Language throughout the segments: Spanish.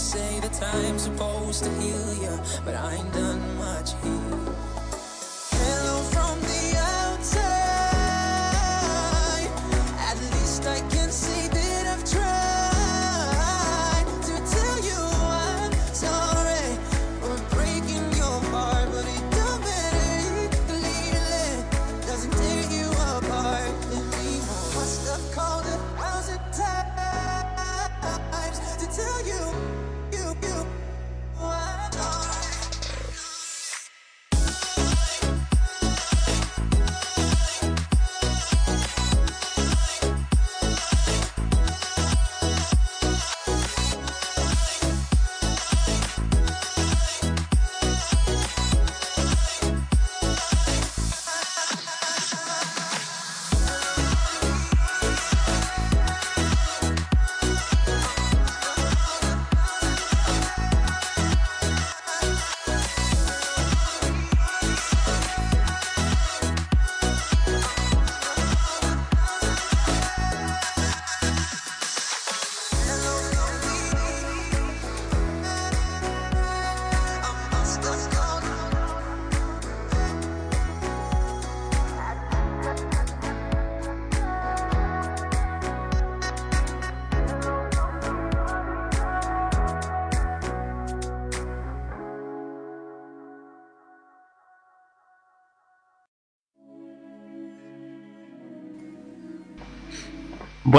Say that time's supposed to heal you, but I ain't done much here.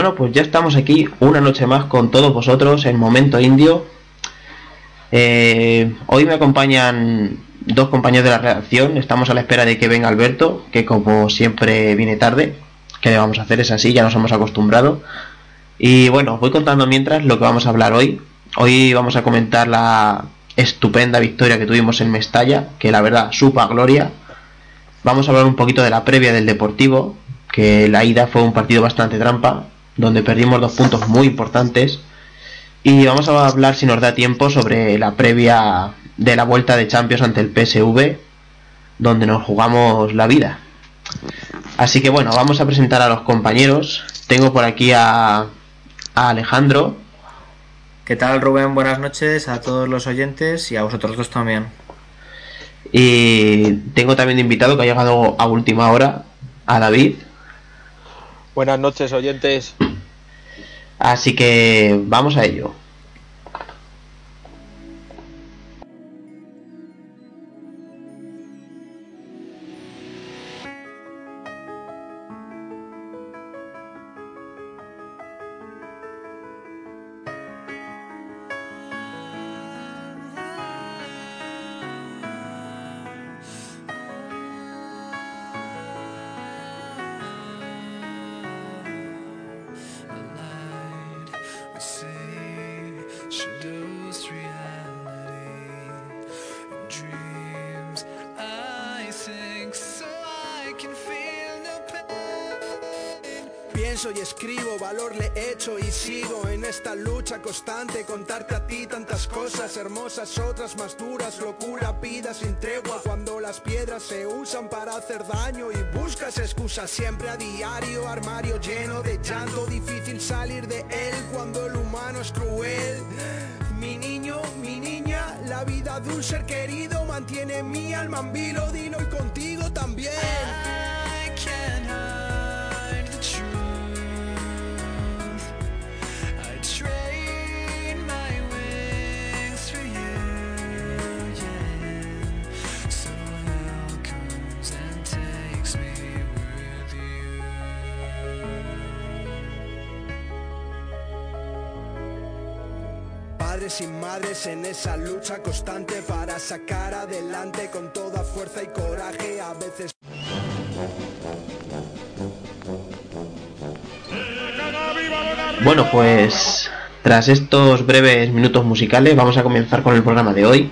Bueno, pues ya estamos aquí una noche más con todos vosotros en Momento Indio. Eh, hoy me acompañan dos compañeros de la redacción. Estamos a la espera de que venga Alberto, que como siempre viene tarde. ¿Qué le vamos a hacer? Es así, ya nos hemos acostumbrado. Y bueno, os voy contando mientras lo que vamos a hablar hoy. Hoy vamos a comentar la estupenda victoria que tuvimos en Mestalla, que la verdad supa gloria. Vamos a hablar un poquito de la previa del Deportivo, que la ida fue un partido bastante trampa, donde perdimos dos puntos muy importantes. Y vamos a hablar, si nos da tiempo, sobre la previa de la vuelta de Champions ante el PSV, donde nos jugamos la vida. Así que bueno, vamos a presentar a los compañeros. Tengo por aquí a, a Alejandro. ¿Qué tal Rubén? Buenas noches a todos los oyentes y a vosotros dos también. Y tengo también invitado que ha llegado a última hora, a David. Buenas noches, oyentes. Así que vamos a ello. Y sigo en esta lucha constante. Contarte a ti tantas cosas hermosas, otras más duras. Locura, pida sin tregua. Cuando las piedras se usan para hacer daño y buscas excusas siempre a diario. Armario lleno de llanto, difícil salir de él cuando el humano es cruel. Mi niño, mi niña, la vida de un ser querido mantiene mi alma en vilo, y contigo también. Bueno, pues tras estos breves minutos musicales vamos a comenzar con el programa de hoy.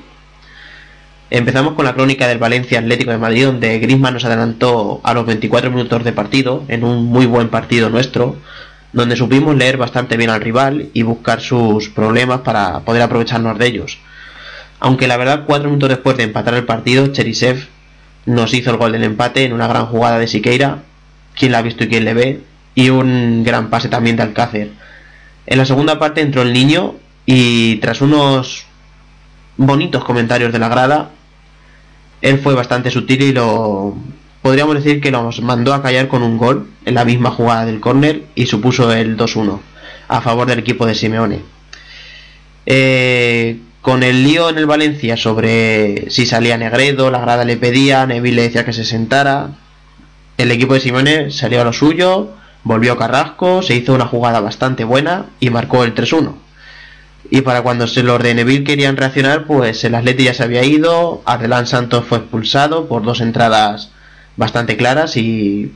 Empezamos con la crónica del Valencia Atlético de Madrid, donde Griezmann nos adelantó a los 24 minutos de partido, en un muy buen partido nuestro, donde supimos leer bastante bien al rival y buscar sus problemas para poder aprovecharnos de ellos. Aunque la verdad, cuatro minutos después de empatar el partido, Cherisev nos hizo el gol del empate en una gran jugada de Siqueira, quien la ha visto y quien le ve, y un gran pase también de Alcácer. En la segunda parte entró el niño y tras unos bonitos comentarios de la grada, él fue bastante sutil y lo podríamos decir que nos mandó a callar con un gol en la misma jugada del córner y supuso el 2-1 a favor del equipo de Simeone. Eh, con el lío en el Valencia sobre si salía Negredo, la grada le pedía, Neville le decía que se sentara, el equipo de Simeone salió a lo suyo, volvió Carrasco, se hizo una jugada bastante buena y marcó el 3-1. Y para cuando se los de Neville querían reaccionar, pues el Atleti ya se había ido, Ardelán Santos fue expulsado por dos entradas bastante claras y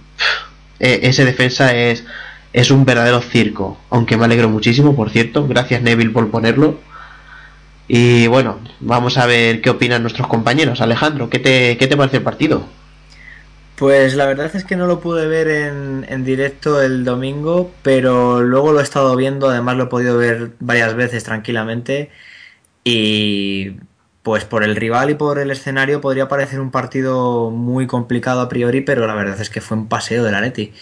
eh, ese defensa es, es un verdadero circo, aunque me alegro muchísimo, por cierto, gracias Neville por ponerlo. Y bueno, vamos a ver qué opinan nuestros compañeros. Alejandro, ¿qué te, qué te parece el partido? Pues la verdad es que no lo pude ver en, en directo el domingo, pero luego lo he estado viendo, además lo he podido ver varias veces tranquilamente y pues por el rival y por el escenario podría parecer un partido muy complicado a priori, pero la verdad es que fue un paseo del Atleti.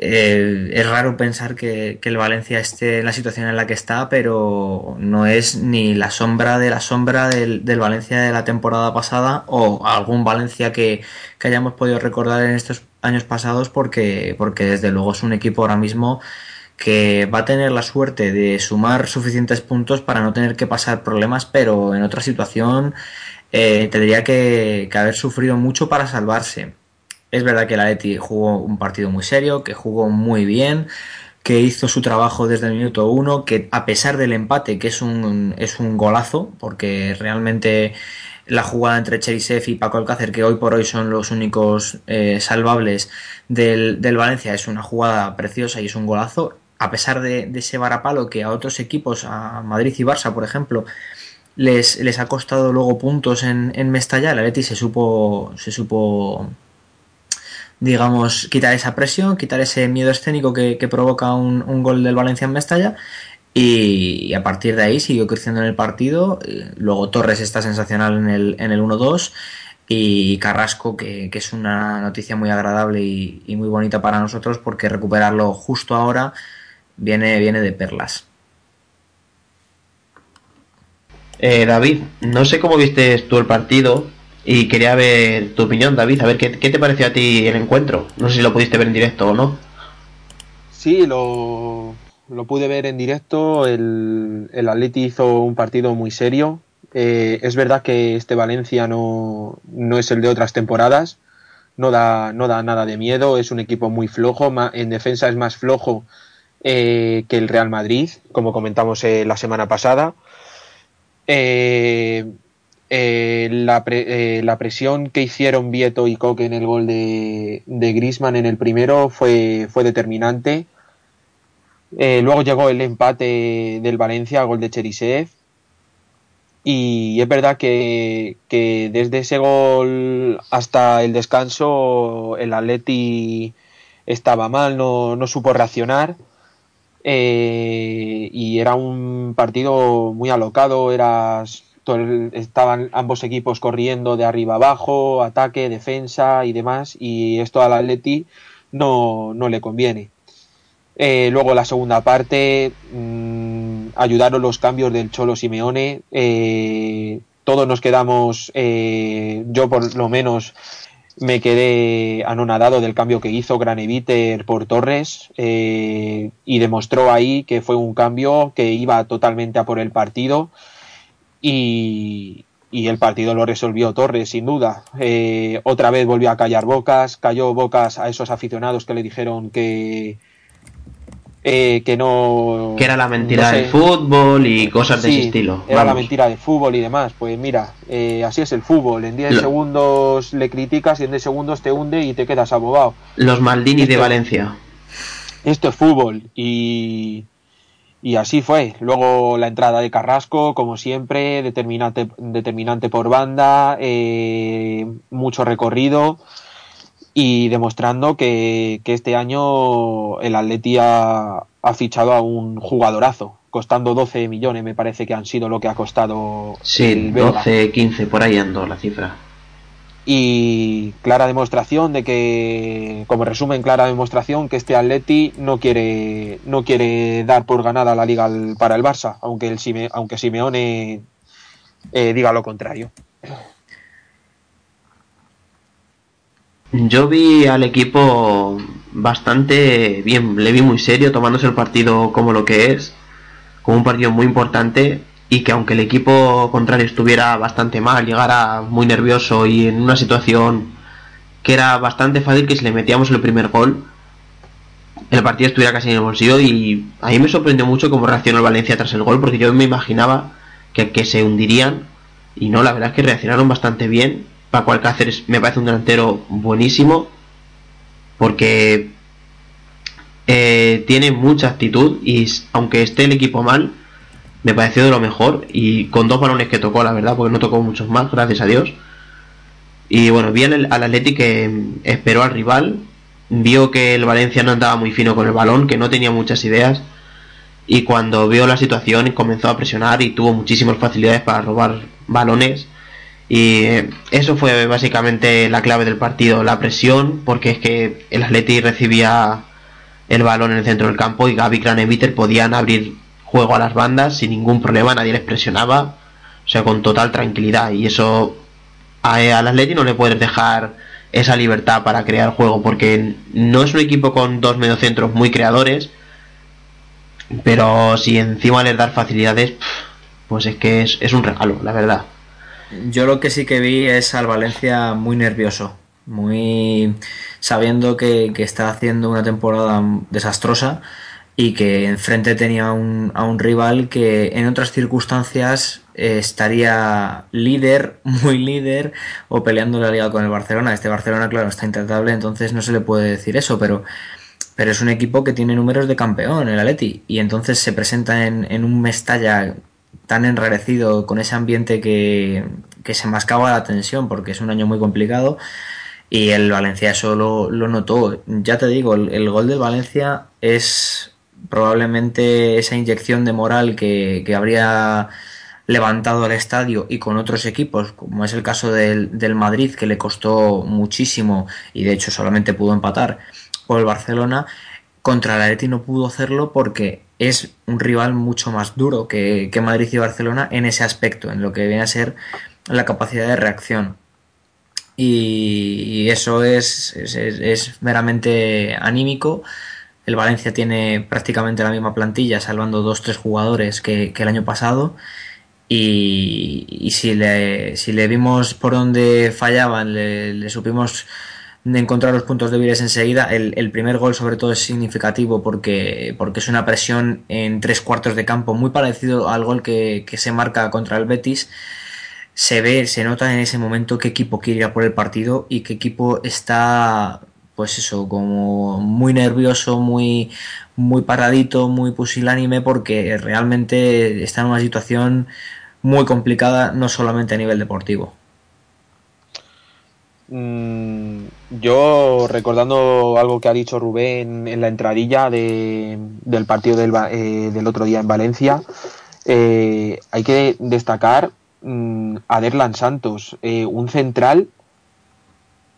Eh, es raro pensar que, el Valencia esté en la situación en la que está, pero no es ni la sombra de la sombra del, del Valencia de la temporada pasada o algún Valencia que, que hayamos podido recordar en estos años pasados porque, porque desde luego es un equipo ahora mismo que va a tener la suerte de sumar suficientes puntos para no tener que pasar problemas, pero en otra situación eh, tendría que, haber sufrido mucho para salvarse. Es verdad que el Atleti jugó un partido muy serio, que jugó muy bien, que hizo su trabajo desde el minuto uno, que a pesar del empate, que es un, es un golazo, porque realmente la jugada entre Cherisev y Paco Alcácer, que hoy por hoy son los únicos eh, salvables del, del, Valencia, es una jugada preciosa y es un golazo. A pesar de, ese varapalo que a otros equipos, a Madrid y Barça, por ejemplo, les, les ha costado luego puntos en, en Mestalla, el Atleti se supo, se supo digamos, quitar esa presión, quitar ese miedo escénico que, que provoca un, un, gol del Valencia en Mestalla. Y, a partir de ahí siguió creciendo en el partido. Luego Torres está sensacional en el, en el 1-2. Y Carrasco, que, que, es una noticia muy agradable y, muy bonita para nosotros, porque recuperarlo justo ahora viene, viene de perlas. Eh, David, no sé cómo viste tú el partido, Y quería ver tu opinión, David, a ver qué, qué te pareció a ti el encuentro. No sé si lo pudiste ver en directo o no. Sí, lo, lo pude ver en directo. El, el Atleti hizo un partido muy serio. Eh, es verdad que este Valencia no, no, es el de otras temporadas. No da, no da nada de miedo. Es un equipo muy flojo. En defensa es más flojo eh, que el Real Madrid, como comentamos eh, la semana pasada. Eh, la, pre, la, presión que hicieron Vieto y Coque en el gol de, de Grisman en el primero fue, fue determinante. Luego llegó el empate del Valencia, gol de Cherisev. Y es verdad que, que, desde ese gol hasta el descanso el Atleti estaba mal, no, no supo reaccionar. Eh, y era un partido muy alocado, eras estaban ambos equipos corriendo de arriba abajo, ataque, defensa y demás, y esto al Atleti no, no le conviene. Eh, luego la segunda parte mmm, ayudaron los cambios del Cholo Simeone. Eh, todos nos quedamos, eh, yo por lo menos me quedé anonadado del cambio que hizo Graneviter por Torres eh, y demostró ahí que fue un cambio que iba totalmente a por el partido y, y el partido lo resolvió Torres, sin duda. Eh, otra vez volvió a callar bocas, cayó bocas a esos aficionados que le dijeron que, eh, que no. Que era la mentira no sé, del fútbol y cosas sí, de ese estilo. Era la mentira del fútbol y demás. Pues mira, eh, así es el fútbol. En 10 Lo- segundos le criticas y en 10 segundos te hunde y te quedas abobado. Los Maldini de Valencia. Esto es fútbol y, y así fue. Luego la entrada de Carrasco, como siempre, determinante, determinante por banda, eh, mucho recorrido y demostrando que, que este año el Atleti ha, ha fichado a un jugadorazo, costando 12 millones, me parece que han sido lo que ha costado Sí, el belga. 12, 15, por ahí ando la cifra. y clara demostración de que, como resumen, clara demostración que este Atleti no quiere, no quiere dar por ganada la liga para el Barça, aunque, el Sime- aunque Simeone eh, diga lo contrario. Yo vi al equipo bastante bien, le vi muy serio, tomándose el partido como lo que es, como un partido muy importante y que aunque el equipo contrario estuviera bastante mal, llegara muy nervioso y en una situación que era bastante fácil que si le metíamos el primer gol, el partido estuviera casi en el bolsillo y a mí me sorprendió mucho cómo reaccionó el Valencia tras el gol porque yo me imaginaba que, que se hundirían y no, la verdad es que reaccionaron bastante bien. Paco Alcáceres me parece un delantero buenísimo porque eh, tiene mucha actitud y aunque esté el equipo mal, me pareció de lo mejor y con dos balones que tocó, la verdad, porque no tocó muchos más, gracias a Dios. Y bueno, vi al, al Atleti que mm, esperó al rival, vio que el Valencia no andaba muy fino con el balón, que no tenía muchas ideas y cuando vio la situación comenzó a presionar y tuvo muchísimas facilidades para robar balones y eso fue básicamente la clave del partido, la presión, porque es que el Atleti recibía el balón en el centro del campo y Gaby Craneviter podían abrir juego a las bandas sin ningún problema, nadie les presionaba, o sea, con total tranquilidad y eso al Atleti no le puedes dejar esa libertad para crear juego porque no es un equipo con dos mediocentros muy creadores, pero si encima les das facilidades, pues es que es, es un regalo, la verdad. Yo lo que sí que vi es al Valencia muy nervioso, muy sabiendo que, que está haciendo una temporada desastrosa y que enfrente tenía un, a un rival que en otras circunstancias eh, estaría líder, muy líder, o peleando la liga con el Barcelona. Este Barcelona, claro, está intratable, entonces no se le puede decir eso, pero, pero es un equipo que tiene números de campeón, el Atleti, y entonces se presenta en, en un Mestalla tan enrarecido con ese ambiente que, que, se mascaba la tensión porque es un año muy complicado y el Valencia eso lo, notó. Ya te digo, el, gol del Valencia es probablemente esa inyección de moral que, que, habría levantado el estadio y con otros equipos, como es el caso del, del Madrid, que le costó muchísimo y de hecho solamente pudo empatar, o el Barcelona, contra el Atleti no pudo hacerlo porque es un rival mucho más duro que, que, Madrid y Barcelona en ese aspecto, en lo que viene a ser la capacidad de reacción. y eso es, es, es meramente anímico. El Valencia tiene prácticamente la misma plantilla, salvando dos tres jugadores que, que el año pasado. Y, si, le, si le vimos por dónde fallaban, le supimos encontrar los puntos débiles enseguida. El, primer gol, sobre todo, es significativo porque, porque es una presión en tres cuartos de campo, muy parecido al gol que, que se marca contra el Betis se ve, se nota en ese momento qué equipo quiere ir a por el partido y qué equipo está, pues eso, como muy nervioso, muy, muy paradito, muy pusilánime, porque realmente está en una situación muy complicada, no solamente a nivel deportivo. Mm, yo, recordando algo que ha dicho Rubén en la entradilla de, del partido del, eh, del, otro día en Valencia, eh, hay que destacar mmm, Aderlan Santos, eh, un central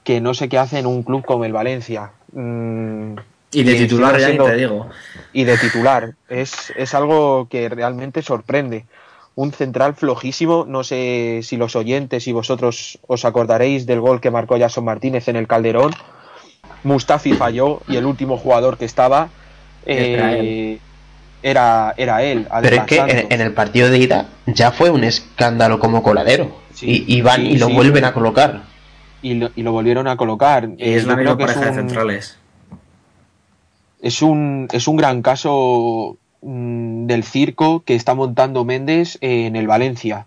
que no sé qué hace en un club como el Valencia. Mm, y de titular, ya te digo. Y de titular. Es, es algo que realmente sorprende. Un central flojísimo. No sé si los oyentes y vosotros os acordaréis del gol que marcó Jason Martínez en el Calderón. Mustafi falló y el último jugador que estaba eh, era, era él. Pero es que en, en, el partido de ida ya fue un escándalo como coladero. Sí, y, y, van sí, y lo sí, vuelven a colocar. Y lo, y lo, volvieron a colocar. Y es la misma pareja de centrales. Es un, es un gran caso mmm, del circo que está montando Méndez eh, en el Valencia.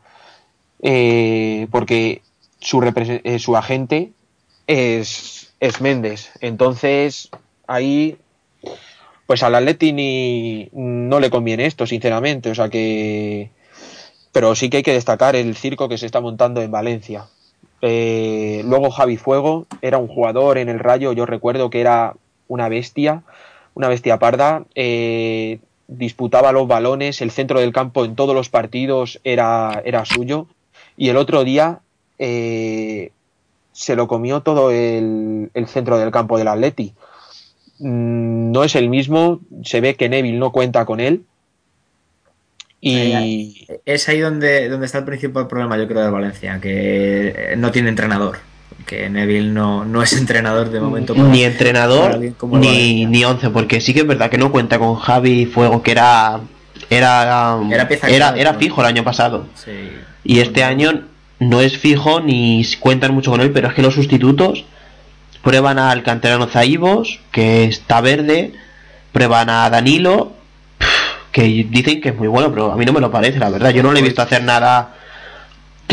Eh, porque su, eh, su agente es, es Méndez. Entonces, ahí pues al Atleti ni no le conviene esto, sinceramente. O sea que. Pero sí que hay que destacar el circo que se está montando en Valencia. Luego Javi Fuego era un jugador en el Rayo, yo recuerdo que era una bestia, una bestia parda. Disputaba los balones, el centro del campo en todos los partidos era, era suyo. Y el otro día eh, se lo comió todo el, el centro del campo del Atleti no es el mismo, se ve que Neville no cuenta con él. Y es ahí donde, donde está el principal problema, yo creo, de Valencia, que no tiene entrenador. Que Neville no, no es entrenador de momento. Para, ni entrenador, ni, ni once, porque sí que es verdad que no cuenta con Javi Fuego, que era era era, era, era fijo el año pasado. Sí. Y este año no es fijo ni cuentan mucho con él, pero es que los sustitutos prueban al canterano Zaibos, que está verde, prueban a Danilo, que dicen que es muy bueno, pero a mí no me lo parece, la verdad. Yo no le he visto hacer nada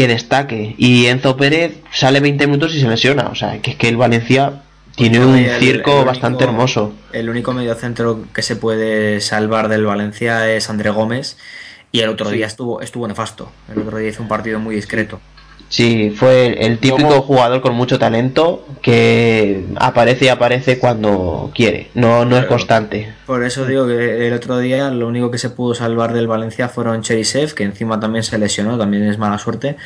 que destaque. Y Enzo Pérez sale 20 minutos y se lesiona. O sea, que es que el Valencia tiene un el, circo el único, bastante hermoso. El único mediocentro que se puede salvar del Valencia es André Gómez. Y el otro sí. día estuvo, estuvo nefasto. El otro día hizo un partido muy discreto. Sí, fue el típico ¿Cómo? jugador con mucho talento que aparece y aparece cuando quiere, no, no es constante. Por eso digo que el otro día lo único que se pudo salvar del Valencia fueron Cherisev, que encima también se lesionó, también es mala suerte,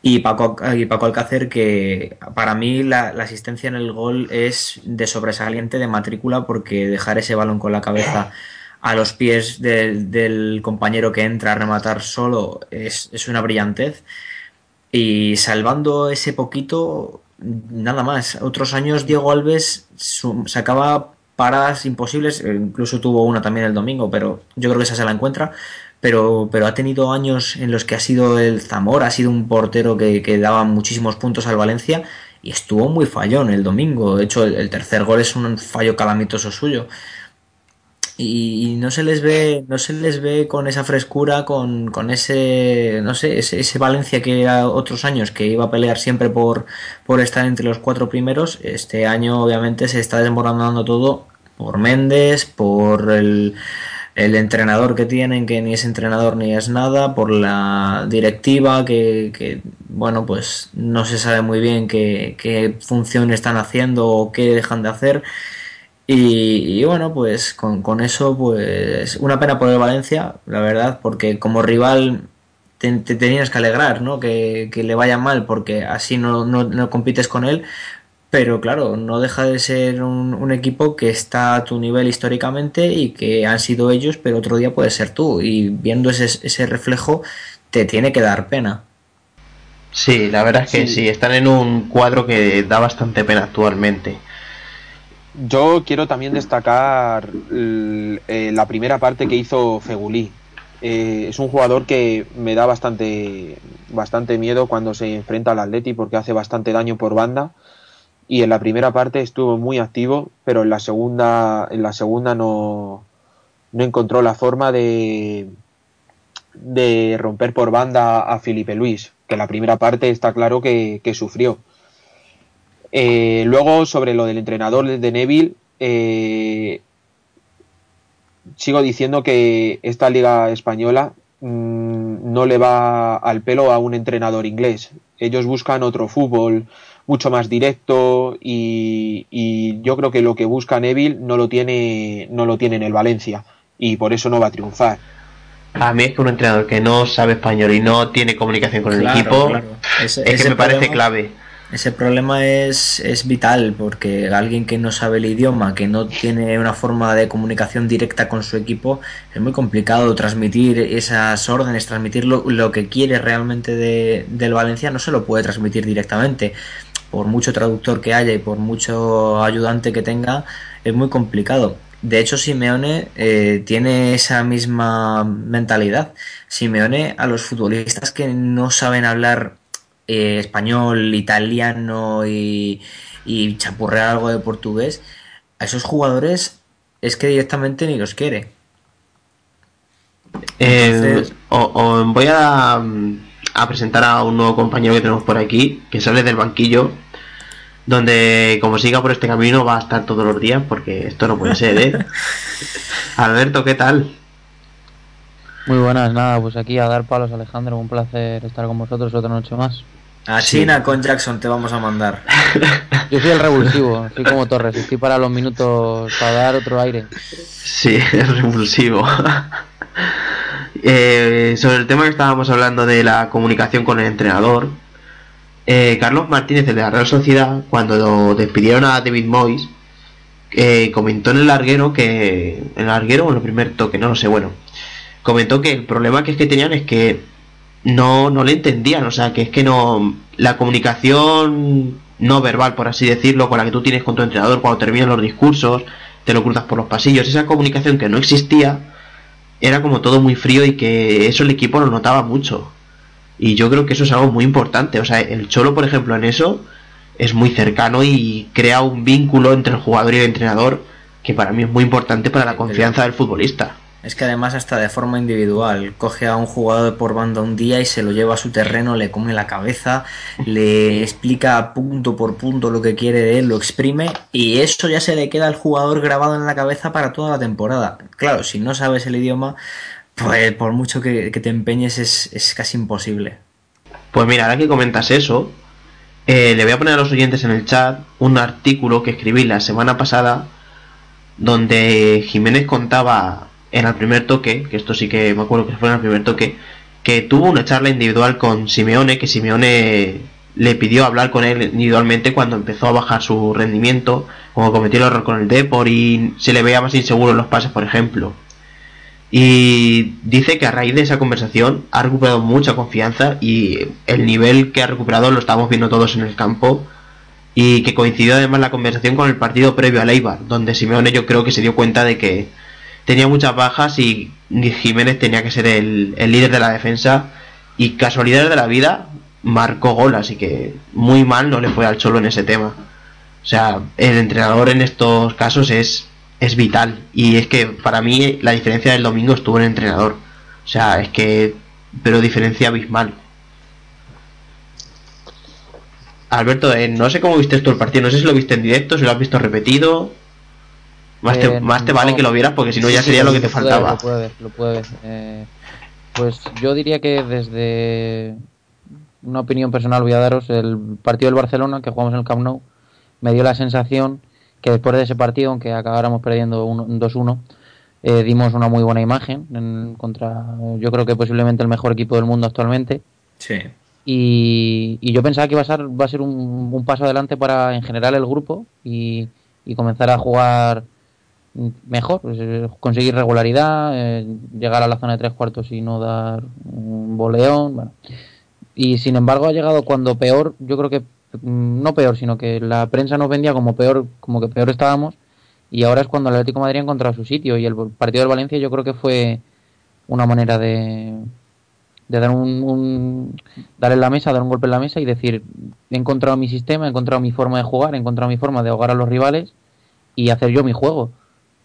y Paco, y Paco Alcácer, que para mí la, la asistencia en el gol es de sobresaliente de matrícula porque dejar ese balón con la cabeza a los pies de, del compañero que entra a rematar solo es, es una brillantez. Y salvando ese poquito, nada más. Otros años Diego Alves sacaba paradas imposibles, eh, incluso tuvo una también el domingo, pero yo creo que esa se la encuentra. Pero, pero ha tenido años en los que ha sido el Zamora, ha sido un portero que, que daba muchísimos puntos al Valencia y estuvo muy fallón el domingo. De hecho, el, el tercer gol es un fallo calamitoso suyo y no se les ve no se les ve con esa frescura con, con ese no sé ese, ese, Valencia que era otros años que iba a pelear siempre por por estar entre los cuatro primeros este año obviamente se está desmoronando todo por Méndez por el el entrenador que tienen que ni es entrenador ni es nada por la directiva que, que bueno pues no se sabe muy bien qué, qué función están haciendo o qué dejan de hacer y, y, bueno, pues con, con, eso, pues una pena por el Valencia, la verdad, porque como rival te, te tenías que alegrar, ¿no? Que, que, le vaya mal, porque así no, no, no, compites con él. Pero claro, no deja de ser un, un, equipo que está a tu nivel históricamente y que han sido ellos, pero otro día puede ser tú. Y viendo ese, ese reflejo, te tiene que dar pena. Sí, la verdad es que sí. están en un cuadro que da bastante pena actualmente. Yo quiero también destacar eh, la primera parte que hizo Fegulí. Eh, es un jugador que me da bastante, bastante miedo cuando se enfrenta al Atleti porque hace bastante daño por banda y en la primera parte estuvo muy activo, pero en la segunda, en la segunda no, no encontró la forma de, de romper por banda a Felipe Luis, que en la primera parte está claro que, sufrió. Eh, luego, sobre lo del entrenador de Neville, eh, sigo diciendo que esta liga española mm, no le va al pelo a un entrenador inglés. Ellos buscan otro fútbol, mucho más directo y, yo creo que lo que busca Neville no lo tiene no lo tiene en el Valencia y por eso no va a triunfar. A mí es que un entrenador que no sabe español y no tiene comunicación con el equipo es que me parece clave. Ese problema es, es vital porque alguien que no sabe el idioma, que no tiene una forma de comunicación directa con su equipo, es muy complicado transmitir esas órdenes, transmitir lo, lo que quiere realmente de, del Valencia, no se lo puede transmitir directamente por mucho traductor que haya y por mucho ayudante que tenga, es muy complicado. De hecho, Simeone eh, tiene esa misma mentalidad. Simeone a los futbolistas que no saben hablar eh, español, italiano y, y chapurrear algo de portugués, a esos jugadores es que directamente ni los quiere. Eh, voy a, a, presentar a un nuevo compañero que tenemos por aquí, que sale del banquillo donde como siga por este camino va a estar todos los días porque esto no puede ser, ¿eh? Alberto, ¿qué tal? Muy buenas, nada, pues aquí a dar palos Alejandro, un placer estar con vosotros otra noche más. A China con Jackson te vamos a mandar. Yo soy el revulsivo, soy como Torres, estoy para los minutos para dar otro aire. Sí, el revulsivo. eh, sobre el tema que estábamos hablando de la comunicación con el entrenador, eh, Carlos Martínez de la Real Sociedad, cuando despidieron a David Moyes, eh, comentó en el larguero que. En el larguero o en el primer toque, no lo sé, bueno. Comentó que el problema que es que tenían es que no, no le entendían, o sea, que es que no. La comunicación no verbal, por así decirlo, con la que tú tienes con tu entrenador cuando terminan los discursos, te lo cruzas por los pasillos, esa comunicación que no existía, era como todo muy frío y que eso el equipo lo notaba mucho. Y yo creo que eso es algo muy importante. O sea, el Cholo, por ejemplo, en eso es muy cercano y crea un vínculo entre el jugador y el entrenador que para mí es muy importante para la confianza del futbolista. Es que además hasta de forma individual, coge a un jugador por banda un día y se lo lleva a su terreno, le come la cabeza, le explica punto por punto lo que quiere de él, lo exprime y eso ya se le queda al jugador grabado en la cabeza para toda la temporada. Claro, si no sabes el idioma, pues por mucho que, te empeñes es, casi imposible. Pues mira, ahora que comentas eso, eh, le voy a poner a los oyentes en el chat un artículo que escribí la semana pasada donde Jiménez contaba en el primer toque, que esto sí que me acuerdo que fue en el primer toque, que tuvo una charla individual con Simeone, que Simeone le pidió hablar con él individualmente cuando empezó a bajar su rendimiento, como cometió el error con el Depor y se le veía más inseguro en los pases, por ejemplo. Y dice que a raíz de esa conversación ha recuperado mucha confianza y el nivel que ha recuperado lo estamos viendo todos en el campo. Y que coincidió además la conversación con el partido previo a Eibar, donde Simeone yo creo que se dio cuenta de que tenía muchas bajas y Jiménez tenía que ser el, líder de la defensa. Y casualidades de la vida, marcó gol, así que muy mal no le fue al Cholo en ese tema. O sea, el entrenador en estos casos es es vital. Y es que para mí la diferencia del domingo estuvo en el entrenador. O sea, es que. Pero diferencia abismal. Alberto, eh, no sé cómo viste tú el partido, no sé si lo viste en directo, si lo has visto repetido. Más te, eh, más te vale que lo vieras porque si no ya sería lo que te faltaba. Lo puede ver, lo puede ver. Eh, pues yo diría que desde una opinión personal voy a daros el partido del Barcelona que jugamos en el Camp Nou me dio la sensación que después de ese partido, aunque acabáramos perdiendo 2-1, eh, dimos una muy buena imagen en, contra, yo creo que posiblemente el mejor equipo del mundo actualmente. Sí. Y, yo pensaba que iba a ser, va a ser un, paso adelante para en general el grupo y, comenzar a jugar mejor, pues, eh, conseguir regularidad, eh, llegar a la zona de tres cuartos y no dar un boleón. Bueno. Y sin embargo ha llegado cuando peor, yo creo que mm, no peor, sino que la prensa nos vendía como peor, como que peor estábamos. Y ahora es cuando el Atlético Madrid ha encontrado su sitio. Y el partido del Valencia yo creo que fue una manera de, de dar un, un, dar en la mesa, dar un golpe en la mesa y decir he encontrado mi sistema, he encontrado mi forma de jugar, he encontrado mi forma de ahogar a los rivales y hacer yo mi juego.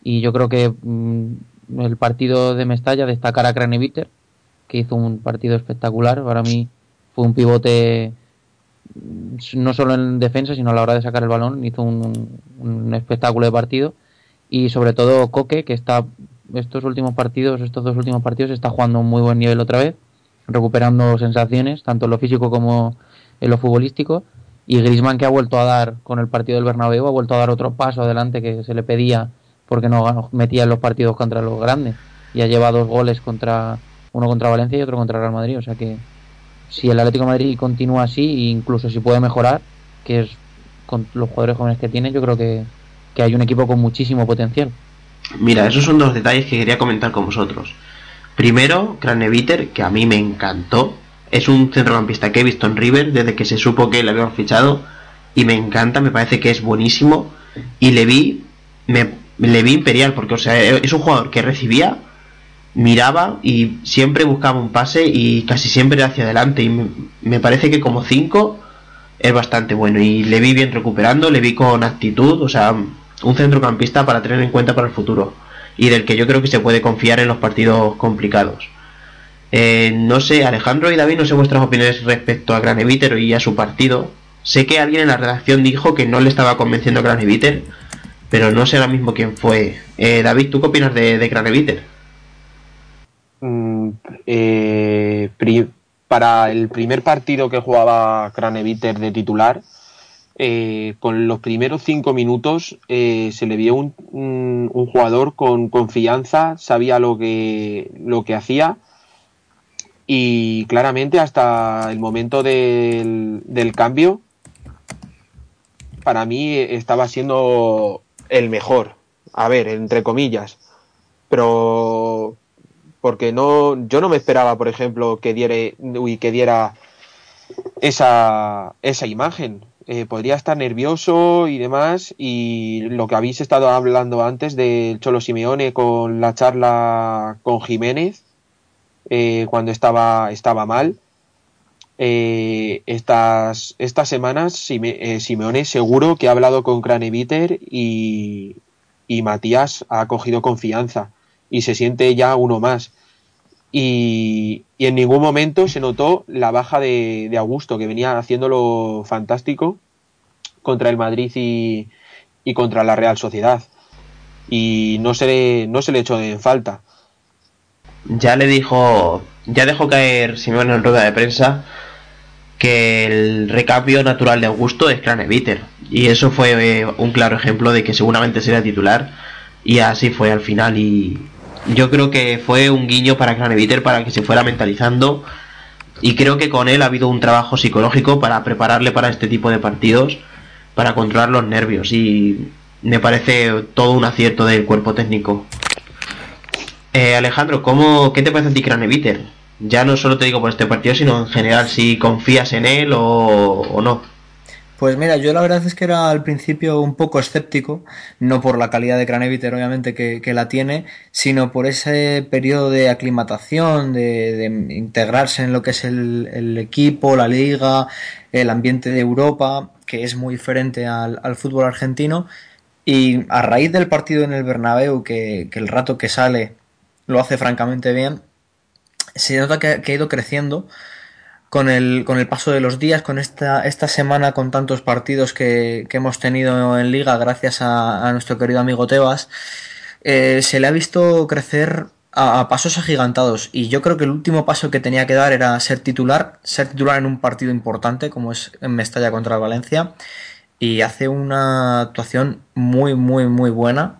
Y yo creo que mm, el partido de Mestalla destacar a Craneviter, que hizo un partido espectacular. Para mí fue un pivote mm, no solo en defensa, sino a la hora de sacar el balón, hizo un, un espectáculo de partido. Y sobre todo Coque, que está estos últimos partidos, estos dos últimos partidos, está jugando a un muy buen nivel otra vez recuperando sensaciones, tanto en lo físico como en lo futbolístico. Y Grisman que ha vuelto a dar con el partido del Bernabéu, ha vuelto a dar otro paso adelante que se le pedía porque no metía en los partidos contra los grandes. Y ha llevado dos goles contra uno contra Valencia y otro contra Real Madrid. O sea que si el Atlético Madrid continúa así, e incluso si puede mejorar, que es con los jugadores jóvenes que tiene, yo creo que, que hay un equipo con muchísimo potencial. Mira, esos son dos detalles que quería comentar con vosotros. Primero, Craneviter, que a mí me encantó. Es un centrocampista que he visto en River desde que se supo que le habían fichado y me encanta, me parece que es buenísimo y le vi me, le vi imperial porque o sea, es un jugador que recibía, miraba y siempre buscaba un pase y casi siempre hacia adelante y me, parece que como 5 es bastante bueno y le vi bien recuperando, le vi con actitud, o sea, un centrocampista para tener en cuenta para el futuro y del que yo creo que se puede confiar en los partidos complicados. Eh, no sé, Alejandro y David, no sé vuestras opiniones respecto a Graneviter y a su partido. Sé que alguien en la redacción dijo que no le estaba convenciendo a Graneviter, pero no sé ahora mismo quién fue. Eh, David, ¿tú qué opinas de, de Graneviter? Mm, eh, para el primer partido que jugaba Graneviter de titular, eh, con los primeros cinco minutos eh, se le vio un, un, un, jugador con confianza, sabía lo que, lo que hacía y claramente hasta el momento del, del cambio para mí estaba siendo el mejor, a ver, entre comillas, pero porque no, yo no me esperaba, por ejemplo, que diera, uy, que diera esa, esa imagen eh, podría estar nervioso y demás. Y lo que habéis estado hablando antes del Cholo Simeone con la charla con Jiménez, eh, cuando estaba, estaba mal. Eh, estas, estas semanas Sime, Simeone seguro que ha hablado con Craneviter y, y Matías ha cogido confianza y se siente ya uno más. Y, y, en ningún momento se notó la baja de, de, Augusto, que venía haciéndolo fantástico contra el Madrid y, y, contra la Real Sociedad. Y no se, le, no se le echó en falta. Ya le dijo, ya dejó caer Simón en rueda de prensa que el recambio natural de Augusto es Craneviter. Y eso fue un claro ejemplo de que seguramente sería titular. Y así fue al final. Y, yo creo que fue un guiño para Craneviter para que se fuera mentalizando y creo que con él ha habido un trabajo psicológico para prepararle para este tipo de partidos, para controlar los nervios y me parece todo un acierto del cuerpo técnico. Eh, Alejandro, ¿cómo, ¿qué te parece a ti Craneviter? Ya no solo te digo por este partido, sino en general si confías en él o, no. Pues mira, yo la verdad es que era al principio un poco escéptico, no por la calidad de Craneviter obviamente que, la tiene, sino por ese periodo de aclimatación, de, integrarse en lo que es el, equipo, la liga, el ambiente de Europa, que es muy diferente al, fútbol argentino. Y a raíz del partido en el Bernabéu, que el rato que sale lo hace francamente bien, se nota que, ha ido creciendo con el, con el paso de los días, con esta, esta semana con tantos partidos que, que hemos tenido en liga gracias a, nuestro querido amigo Tebas, eh, se le ha visto crecer a, a, pasos agigantados. Y yo creo que el último paso que tenía que dar era ser titular, ser titular en un partido importante como es en Mestalla contra Valencia. Y hace una actuación muy muy muy buena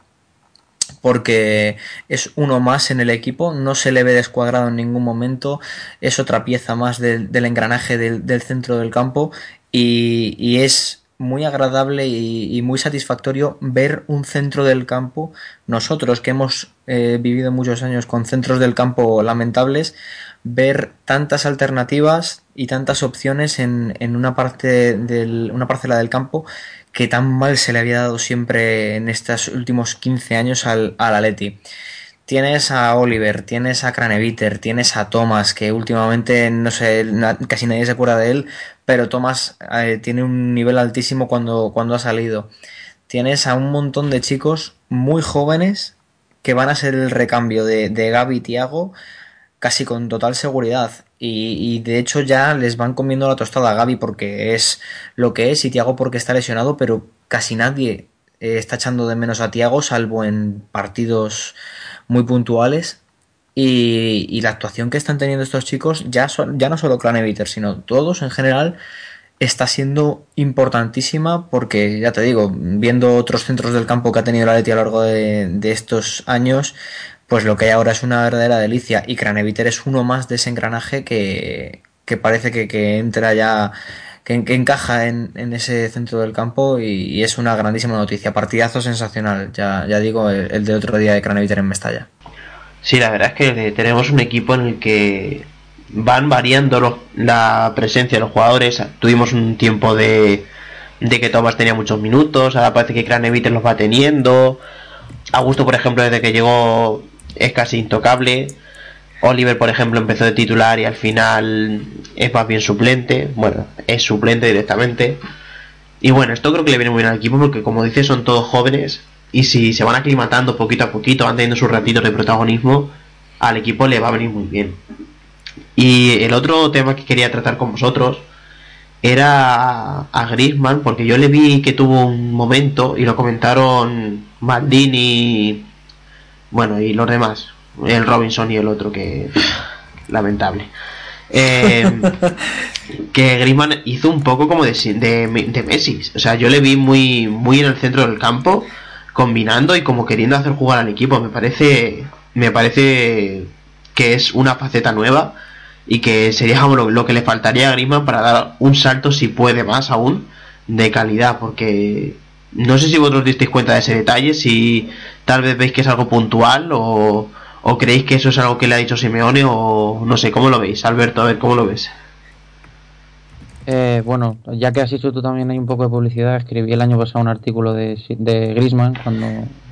porque es uno más en el equipo, no se le ve descuadrado en ningún momento, es otra pieza más del, engranaje del, centro del campo y, es muy agradable y, muy satisfactorio ver un centro del campo. Nosotros que hemos eh, vivido muchos años con centros del campo lamentables, ver tantas alternativas y tantas opciones en, una parte del, una parcela del campo que tan mal se le había dado siempre en estos últimos 15 años al, al Atleti. Tienes a Oliver, tienes a Craneviter, tienes a Thomas, que últimamente no sé, casi nadie se acuerda de él, pero Thomas eh, tiene un nivel altísimo cuando, cuando ha salido. Tienes a un montón de chicos muy jóvenes que van a ser el recambio de, de Gaby y Tiago casi con total seguridad. Y, de hecho ya les van comiendo la tostada a Gaby porque es lo que es y Tiago porque está lesionado, pero casi nadie eh, está echando de menos a Tiago salvo en partidos muy puntuales. Y, la actuación que están teniendo estos chicos, ya, no solo Claneviter, sino todos en general, está siendo importantísima porque, ya te digo, viendo otros centros del campo que ha tenido la Leti a lo largo de, estos años, pues lo que hay ahora es una verdadera delicia. Y Craneviter es uno más de ese engranaje que, parece que, entra ya, que, encaja en, ese centro del campo y, es una grandísima noticia. Partidazo sensacional, ya, ya digo, el, de otro día de Craneviter en Mestalla. Sí, la verdad es que tenemos un equipo en el que van variando la presencia de los jugadores. Tuvimos un tiempo de, de que Thomas tenía muchos minutos, ahora parece que Craneviter los va teniendo. Augusto, por ejemplo, desde que llegó es casi intocable. Oliver, por ejemplo, empezó de titular y al final es más bien suplente. Bueno, es suplente directamente. Y bueno, esto creo que le viene muy bien al equipo porque, como dice, son todos jóvenes. Y si se van aclimatando poquito a poquito, van teniendo sus ratitos de protagonismo, al equipo le va a venir muy bien. Y el otro tema que quería tratar con vosotros era a Grisman, porque yo le vi que tuvo un momento y lo comentaron Maldini, bueno, y los demás, el Robinson y el otro que lamentable. Eh, que Griezmann hizo un poco como de, de, Messi. O sea, yo le vi muy, muy en el centro del campo, combinando y como queriendo hacer jugar al equipo. Me parece, me parece que es una faceta nueva y que sería como lo, que le faltaría a Griezmann para dar un salto, si puede más aún, de calidad. Porque no sé si vosotros disteis cuenta de ese detalle, si tal vez veis que es algo puntual o, o creéis que eso es algo que le ha dicho Simeone o no sé, ¿cómo lo veis? Alberto, a ver, ¿cómo lo ves? Eh, bueno, ya que has hecho tú también hay un poco de publicidad, escribí el año pasado un artículo de, de Grisman cuando...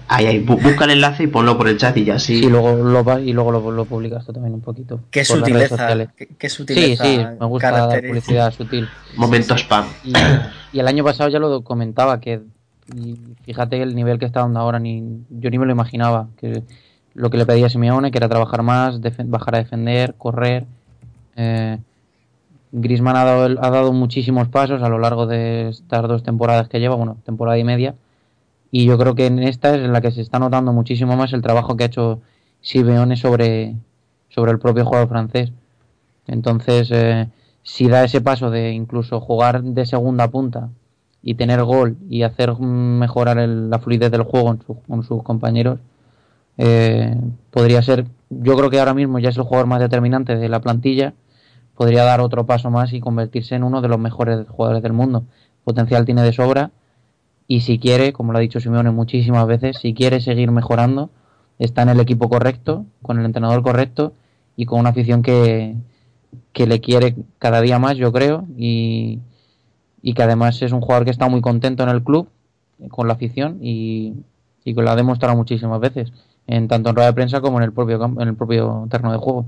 Ahí, ahí, busca el enlace y ponlo por el chat y ya sí. Y luego lo, y luego lo, lo publicas tú también un poquito. Qué sutileza. Qué, sutileza. Sí, sí, me gusta la publicidad sutil. Momento spam. y, el año pasado ya lo comentaba, que fíjate el nivel que está dando ahora, ni yo ni me lo imaginaba. que Lo que le pedía a Simeone, que era trabajar más, bajar a defender, correr. Eh, Grisman ha dado, ha dado muchísimos pasos a lo largo de estas dos temporadas que lleva, bueno, temporada y media. Y yo creo que en esta es en la que se está notando muchísimo más el trabajo que ha hecho Simeone sobre, sobre el propio jugador francés. Entonces, eh, si da ese paso de incluso jugar de segunda punta y tener gol y hacer mejorar la fluidez del juego con sus compañeros, eh, podría ser, yo creo que ahora mismo ya es el jugador más determinante de la plantilla, podría dar otro paso más y convertirse en uno de los mejores jugadores del mundo. Potencial tiene de sobra y si quiere, como lo ha dicho Simeone muchísimas veces, si quiere seguir mejorando, está en el equipo correcto, con el entrenador correcto y con una afición que, que le quiere cada día más, yo creo, y, y que además es un jugador que está muy contento en el club, con la afición y, y que lo ha demostrado muchísimas veces, en tanto en rueda de prensa como en el propio en el propio terreno de juego.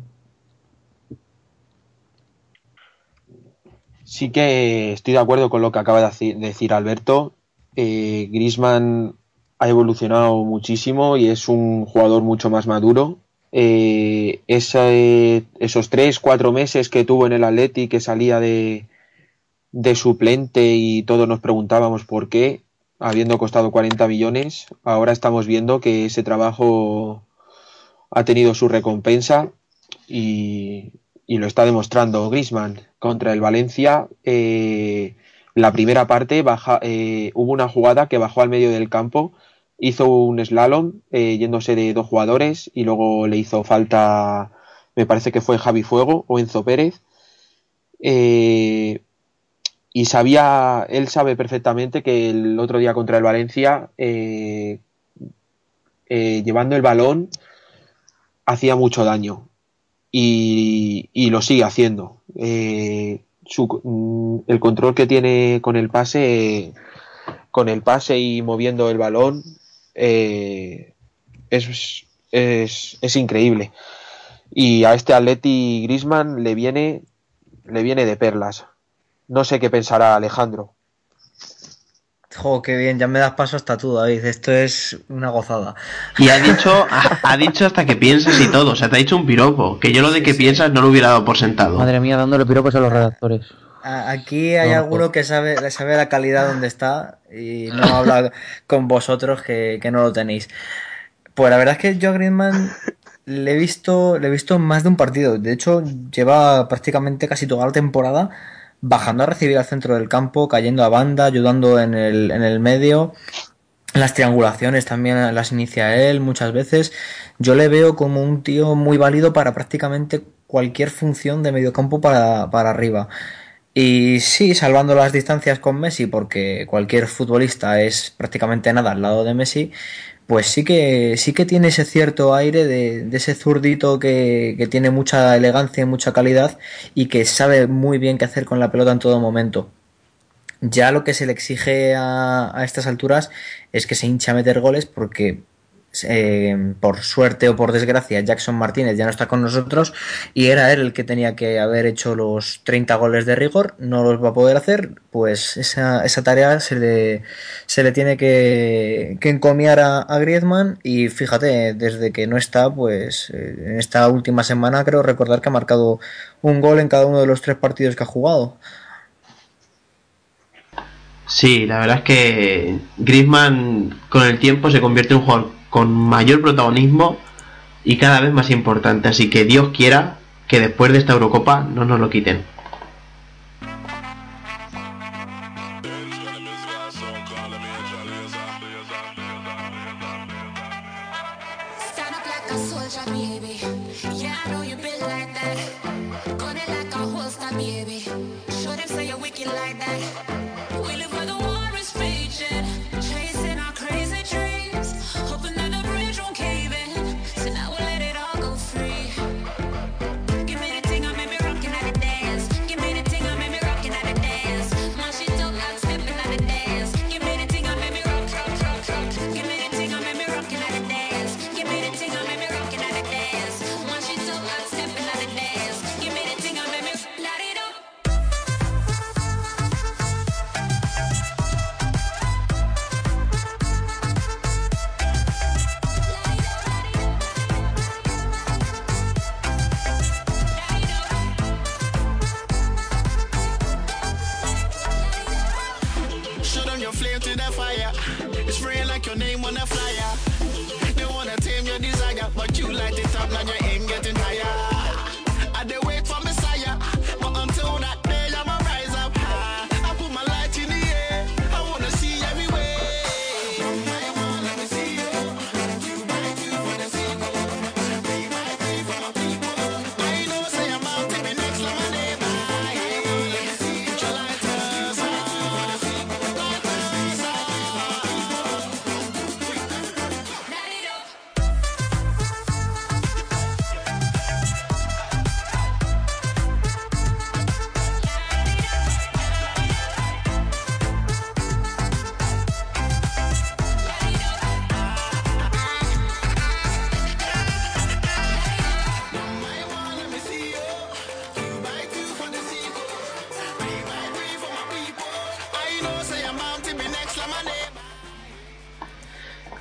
Sí que estoy de acuerdo con lo que acaba de decir Alberto. Eh, Grisman ha evolucionado muchísimo y es un jugador mucho más maduro. Eh, esos tres, cuatro meses que tuvo en el Atleti, que salía de, de suplente y todos nos preguntábamos por qué, habiendo costado 40 millones, ahora estamos viendo que ese trabajo ha tenido su recompensa y, lo está demostrando Grisman contra el Valencia. Eh, la primera parte baja, eh, hubo una jugada que bajó al medio del campo, hizo un slalom eh, yéndose de dos jugadores y luego le hizo falta, me parece que fue Javi Fuego o Enzo Pérez. Y sabía, él sabe perfectamente que el otro día contra el Valencia, eh, eh, llevando el balón, hacía mucho daño y, lo sigue haciendo. Eh, su, mm, el control que tiene con el pase, con el pase y moviendo el balón, eh, es, es, es increíble. Y a este Atleti Grisman le viene, le viene de perlas. No sé qué pensará Alejandro. Jo, qué bien, ya me das paso hasta tú, David. Esto es una gozada. Y ha dicho, ha, ha dicho hasta que piensas y todo. O sea, te ha dicho un piropo. Que yo lo de que piensas no lo hubiera dado por sentado. Madre mía, dándole piropos a los redactores. Aquí hay No, alguno que sabe, le sabe la calidad donde está y no habla con vosotros que, que no lo tenéis. Pues la verdad es que yo a Griezmann le he visto, le he visto en más de un partido. De hecho, lleva prácticamente casi toda la temporada bajando a recibir al centro del campo, cayendo a banda, ayudando en el, en el medio. Las triangulaciones también las inicia él muchas veces. Yo le veo como un tío muy válido para prácticamente cualquier función de mediocampo para, para arriba. Y sí, salvando las distancias con Messi, porque cualquier futbolista es prácticamente nada al lado de Messi, pues sí que, sí que tiene ese cierto aire de, de ese zurdito que, que tiene mucha elegancia y mucha calidad y que sabe muy bien qué hacer con la pelota en todo momento. Ya lo que se le exige a, a estas alturas es que se hincha a meter goles porque eh, por suerte o por desgracia Jackson Martínez ya no está con nosotros y era él el que tenía que haber hecho los 30 goles de rigor, no los va a poder hacer, pues esa, esa tarea se le, se le tiene que, que encomiar a, a Griezmann y fíjate, desde que no está, pues eh, en esta última semana creo recordar que ha marcado un gol en cada uno de los tres partidos que ha jugado. Sí, la verdad es que Griezmann con el tiempo se convierte en un jugador con mayor protagonismo y cada vez más importante. Así que Dios quiera que después de esta Eurocopa no nos lo quiten.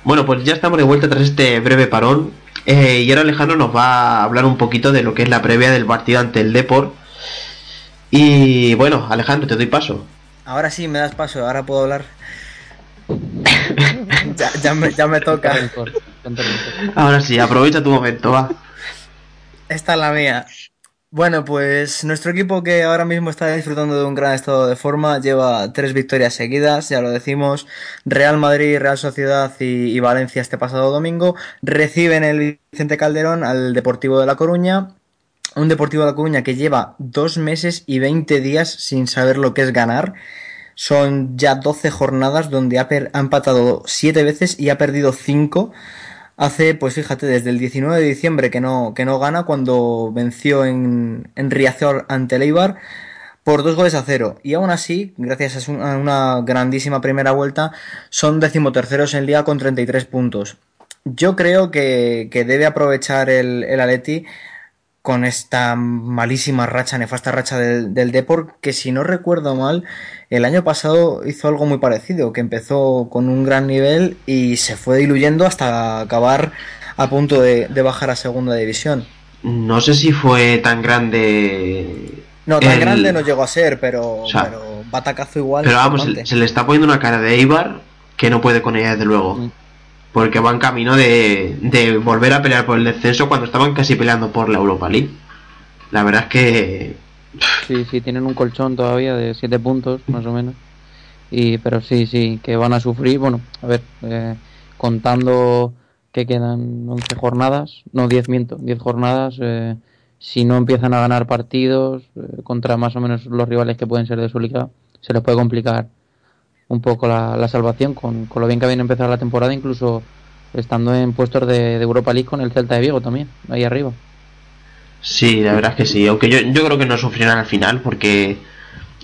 Bueno, pues ya estamos de vuelta tras este breve parón. eh, y ahora Alejandro nos va a hablar un poquito de lo que es la previa del partido ante el Deport. Y bueno, Alejandro, te doy paso. Ahora sí me das paso, ahora puedo hablar. ya, ya me, ya me toca. Ahora sí, aprovecha tu momento, va. Esta es la mía. Bueno, pues nuestro equipo que ahora mismo está disfrutando de un gran estado de forma lleva tres victorias seguidas, ya lo decimos. Real Madrid, Real Sociedad y, Valencia este pasado domingo reciben el Vicente Calderón al Deportivo de La Coruña un Deportivo de La Coruña que lleva dos meses y 20 días sin saber lo que es ganar. Son ya 12 jornadas donde ha, per- ha empatado 7 veces y ha perdido 5. Hace, pues fíjate, desde el 19 de diciembre que no, que no gana cuando venció en, en Riazor ante el Eibar por dos goles a cero. Y aún así, gracias a su- a una grandísima primera vuelta, son decimoterceros en liga con 33 puntos. Yo creo que, que debe aprovechar el, el Atleti con esta malísima racha, nefasta racha del, del Depor, que si no recuerdo mal, el año pasado hizo algo muy parecido, que empezó con un gran nivel y se fue diluyendo hasta acabar a punto de, de bajar a segunda división. No sé si fue tan grande. No, tan el- grande no llegó a ser, pero, sea, pero batacazo igual. Pero vamos, se le está poniendo una cara de Eibar que no puede con ella, desde luego. Mm. Porque van camino de, de volver a pelear por el descenso cuando estaban casi peleando por la Europa League. La verdad es que. Sí, sí, tienen un colchón todavía de 7 puntos, más o menos. Y, pero sí, sí, que van a sufrir. Bueno, a ver, eh, contando que quedan 11 jornadas, no 10 miento, 10 jornadas. eh, si no empiezan a ganar partidos eh, contra más o menos los rivales que pueden ser de su liga, se les puede complicar un poco la, la salvación con, con lo bien que habían empezado la temporada, incluso estando en puestos de, de Europa League con el Celta de Vigo también, ahí arriba. Sí, la verdad es que sí. Aunque yo, yo creo que no sufrirán al final porque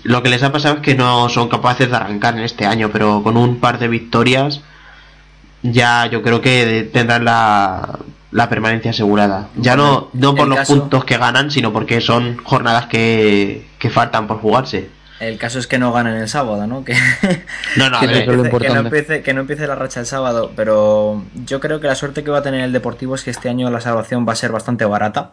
lo que les ha pasado es que no son capaces de arrancar en este año, pero con un par de victorias ya yo creo que tendrán la, la permanencia asegurada. Ya no, no por los caso- puntos que ganan, sino porque son jornadas que, que faltan por jugarse. El caso es que no ganen el sábado, ¿no? Que, No, no, es que, no empiece, que no empiece la racha el sábado, pero yo creo que la suerte que va a tener el Deportivo es que este año la salvación va a ser bastante barata.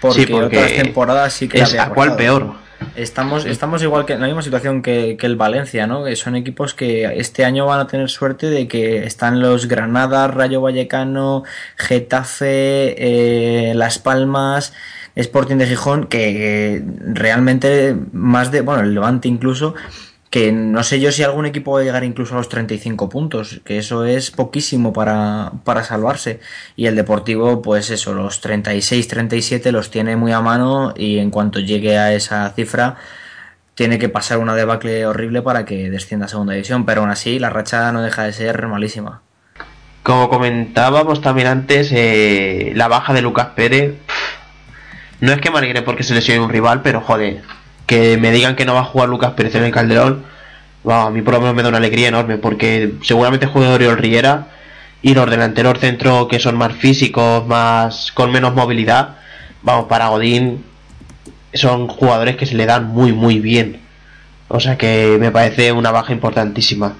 Porque, Sí, porque otras temporadas sí que la es había a cuál costado. peor. Estamos, estamos igual que en la misma situación que, que el Valencia, ¿no? Que son equipos que este año van a tener suerte de que están los Granada, Rayo Vallecano, Getafe, eh, Las Palmas, Sporting de Gijón, que realmente más de, bueno, el Levante incluso, que no sé yo si algún equipo va a llegar incluso a los 35 puntos, que eso es poquísimo para, para salvarse. Y el Deportivo, pues eso, los 36, 37 los tiene muy a mano y en cuanto llegue a esa cifra, tiene que pasar una debacle horrible para que descienda a segunda división, pero aún así la racha no deja de ser malísima. Como comentábamos también antes, eh, la baja de Lucas Pérez. No es que me alegre porque se lesione un rival, pero joder, que me digan que no va a jugar Lucas Pérez en el Calderón, wow, a mí por lo menos me da una alegría enorme, porque seguramente juega Oriol Riera y los delanteros centro que son más físicos, más con menos movilidad, vamos, para Godín son jugadores que se le dan muy muy bien. O sea que me parece una baja importantísima.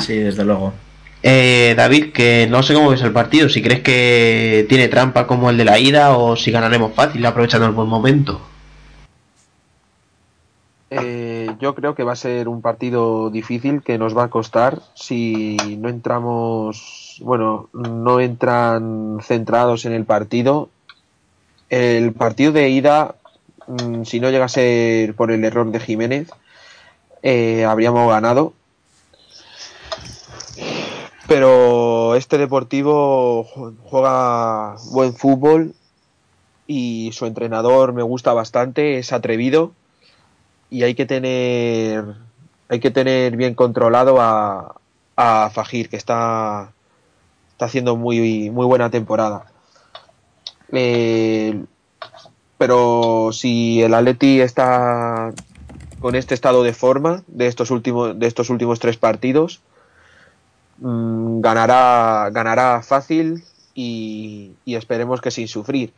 Sí, desde luego. Eh, David, que no sé cómo ves el partido, si crees que tiene trampa como el de la ida o si ganaremos fácil aprovechando el buen momento. Eh, yo creo que va a ser un partido difícil que nos va a costar si no entramos, bueno, no entran centrados en el partido. El partido de ida, mm, si no llega a ser por el error de Jiménez, eh, habríamos ganado. Pero este Deportivo ju- juega buen fútbol y su entrenador me gusta bastante, es atrevido y hay que tener hay que tener bien controlado a, a Fajir que está está haciendo muy muy buena temporada. Eh, pero si el Atleti está con este estado de forma de estos últimos de estos últimos tres partidos mm, ganará ganará fácil y, y esperemos que sin sufrir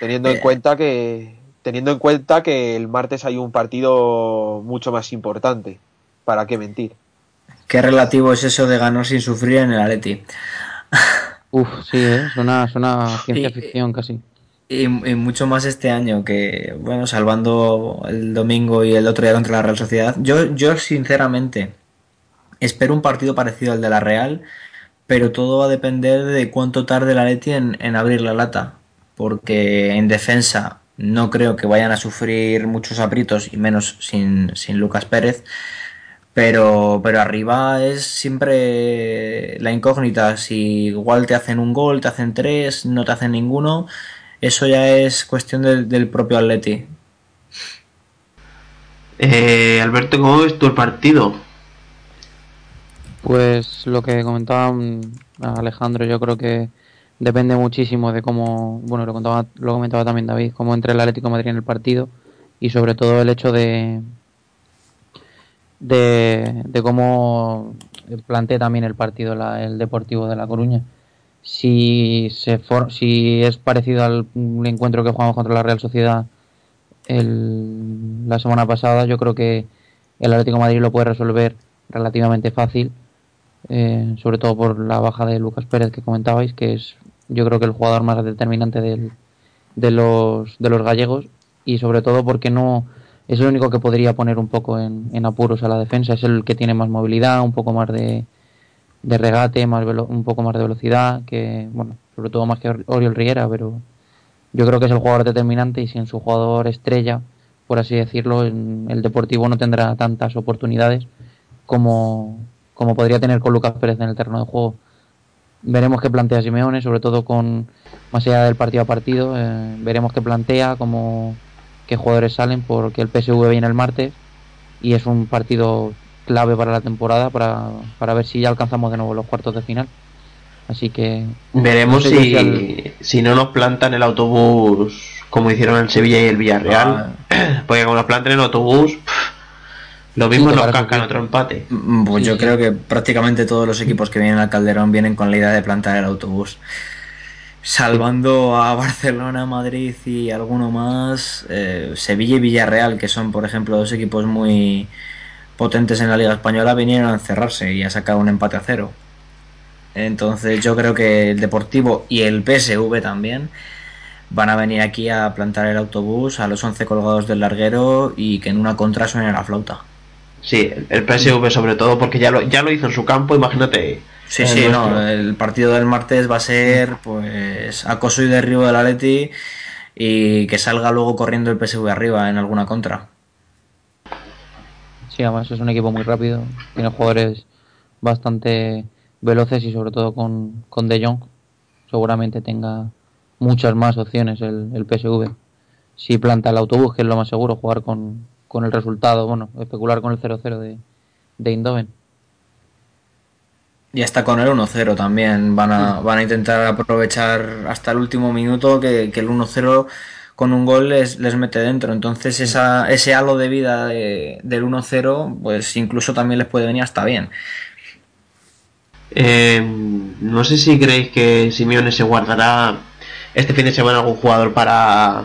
teniendo en Eh. cuenta que teniendo en cuenta que el martes hay un partido mucho más importante para qué mentir Qué relativo es eso de ganar sin sufrir en el Atleti. Uf, sí, ¿eh? suena, suena ciencia Y- ficción casi. Y, y mucho más este año que, bueno, salvando el domingo y el otro día contra la Real Sociedad. Yo, yo sinceramente espero un partido parecido al de la Real, pero todo va a depender de cuánto tarde el Atleti en, abrir la lata. Porque en defensa no creo que vayan a sufrir muchos aprietos y menos sin, sin Lucas Pérez. Pero, pero arriba es siempre la incógnita. Si igual te hacen un gol, te hacen tres, no te hacen ninguno. Eso ya es cuestión del, propio Atleti. Eh, Alberto, ¿cómo ves el partido? Pues lo que comentaba mm, Alejandro, yo creo que depende muchísimo de cómo, bueno, lo comentaba, lo comentaba también David, cómo entre el Atlético Madrid en el partido y sobre todo el hecho de de, cómo plantea también el partido la- el Deportivo de La Coruña. Si se for- si es parecido al encuentro que jugamos contra la Real Sociedad la semana pasada, yo creo que el Atlético Madrid lo puede resolver relativamente fácil, eh, sobre todo por la baja de Lucas Pérez que comentabais, que es yo creo que el jugador más determinante del- de los de los gallegos. Y sobre todo porque no es el único que podría poner un poco en, apuros a la defensa, es el que tiene más movilidad, un poco más de, regate, más velo- un poco más de velocidad, que bueno, sobre todo más que Or- Oriol Riera, pero yo creo que es el jugador determinante y sin su jugador estrella, por así decirlo, el Deportivo no tendrá tantas oportunidades como, como podría tener con Lucas Pérez en el terreno de juego. Veremos qué plantea Simeone, sobre todo con más allá del partido a partido, eh, veremos qué plantea, cómo, qué jugadores salen, porque el PSV viene el martes y es un partido clave para la temporada para, para ver si ya alcanzamos de nuevo los cuartos de final. Así que Veremos no sé yo si, si no nos plantan el autobús como hicieron el Sevilla y el Villarreal. Porque como nos plantan el autobús, pff, lo mismo nos cascan otro empate. Mm, Pues Sí, yo creo que prácticamente todos los equipos que vienen al Calderón vienen con la idea de plantar el autobús. Salvando a Barcelona, Madrid y alguno más, eh, Sevilla y Villarreal, que son, por ejemplo, dos equipos muy potentes en la Liga Española, vinieron a encerrarse y a sacar un empate a cero. Entonces yo creo que el Deportivo y el PSV también van a venir aquí a plantar el autobús a los 11 colgados del larguero y que en una contra suene la flauta. Sí, el PSV sobre todo porque ya lo, ya lo hizo en su campo, imagínate. Sí, el sí, nuestro. no, el partido del martes va a ser pues acoso y derribo del Atleti y que salga luego corriendo el PSV arriba en alguna contra. Sí, además es un equipo muy rápido, tiene jugadores bastante veloces y sobre todo con, con De Jong seguramente tenga muchas más opciones el, el PSV. Si planta el autobús, que es lo más seguro, jugar con, con el resultado, bueno, especular con el 0-0 de, de Eindhoven. Y hasta con el 1-0 también van a, van a intentar aprovechar hasta el último minuto que, que el 1-0 con un gol les, les mete dentro. Entonces esa, ese halo de vida de- del 1-0 pues incluso también les puede venir hasta bien. Eh, no sé si creéis que Simeone se guardará este fin de semana algún jugador para